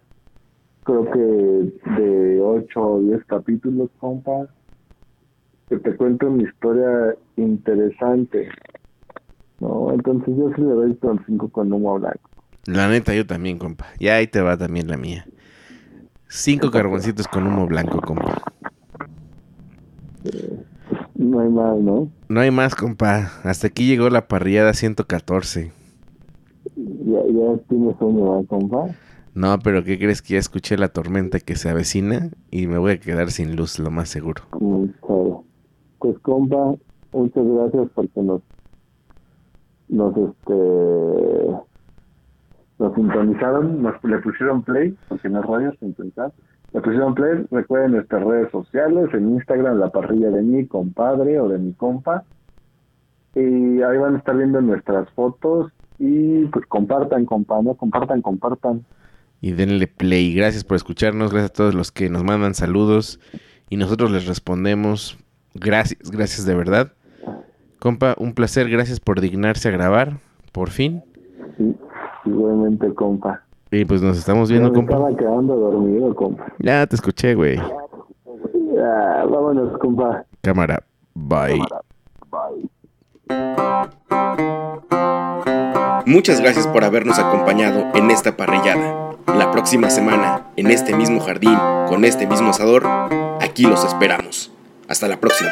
creo que de ocho o diez capítulos, compa, que te cuento una historia interesante, ¿no? Entonces yo sí le doy con cinco con humo blanco. La neta, yo también, compa. Y ahí te va también la mía. Cinco carboncitos con humo blanco, compa. No hay más, ¿no? No hay más, compa. Hasta aquí llegó la parrillada 114. Ya, ya tienes sueño, compa? No, pero ¿qué crees que ya escuché la tormenta que se avecina y me voy a quedar sin luz, lo más seguro? Pues, compa, muchas gracias porque nos, nos, este, nos sintonizaron, nos le pusieron play, porque no es radio, sintonizar la pusieron play. Recuerden nuestras redes sociales, en Instagram, la parrilla de mi compadre o de mi compa. Y ahí van a estar viendo nuestras fotos y pues compartan, compa, ¿no? Compartan, compartan. Y denle play. Gracias por escucharnos, gracias a todos los que nos mandan saludos y nosotros les respondemos. Gracias, gracias de verdad. Compa, un placer, gracias por dignarse a grabar, por fin. Sí, igualmente, compa. Y pues nos estamos viendo, me compa. Estaba quedando dormido, compa. Ya te escuché, güey. Ya, vámonos, compa. Cámara. Bye. Bye. Muchas gracias por habernos acompañado en esta parrillada. La próxima semana, en este mismo jardín, con este mismo asador, aquí los esperamos. Hasta la próxima.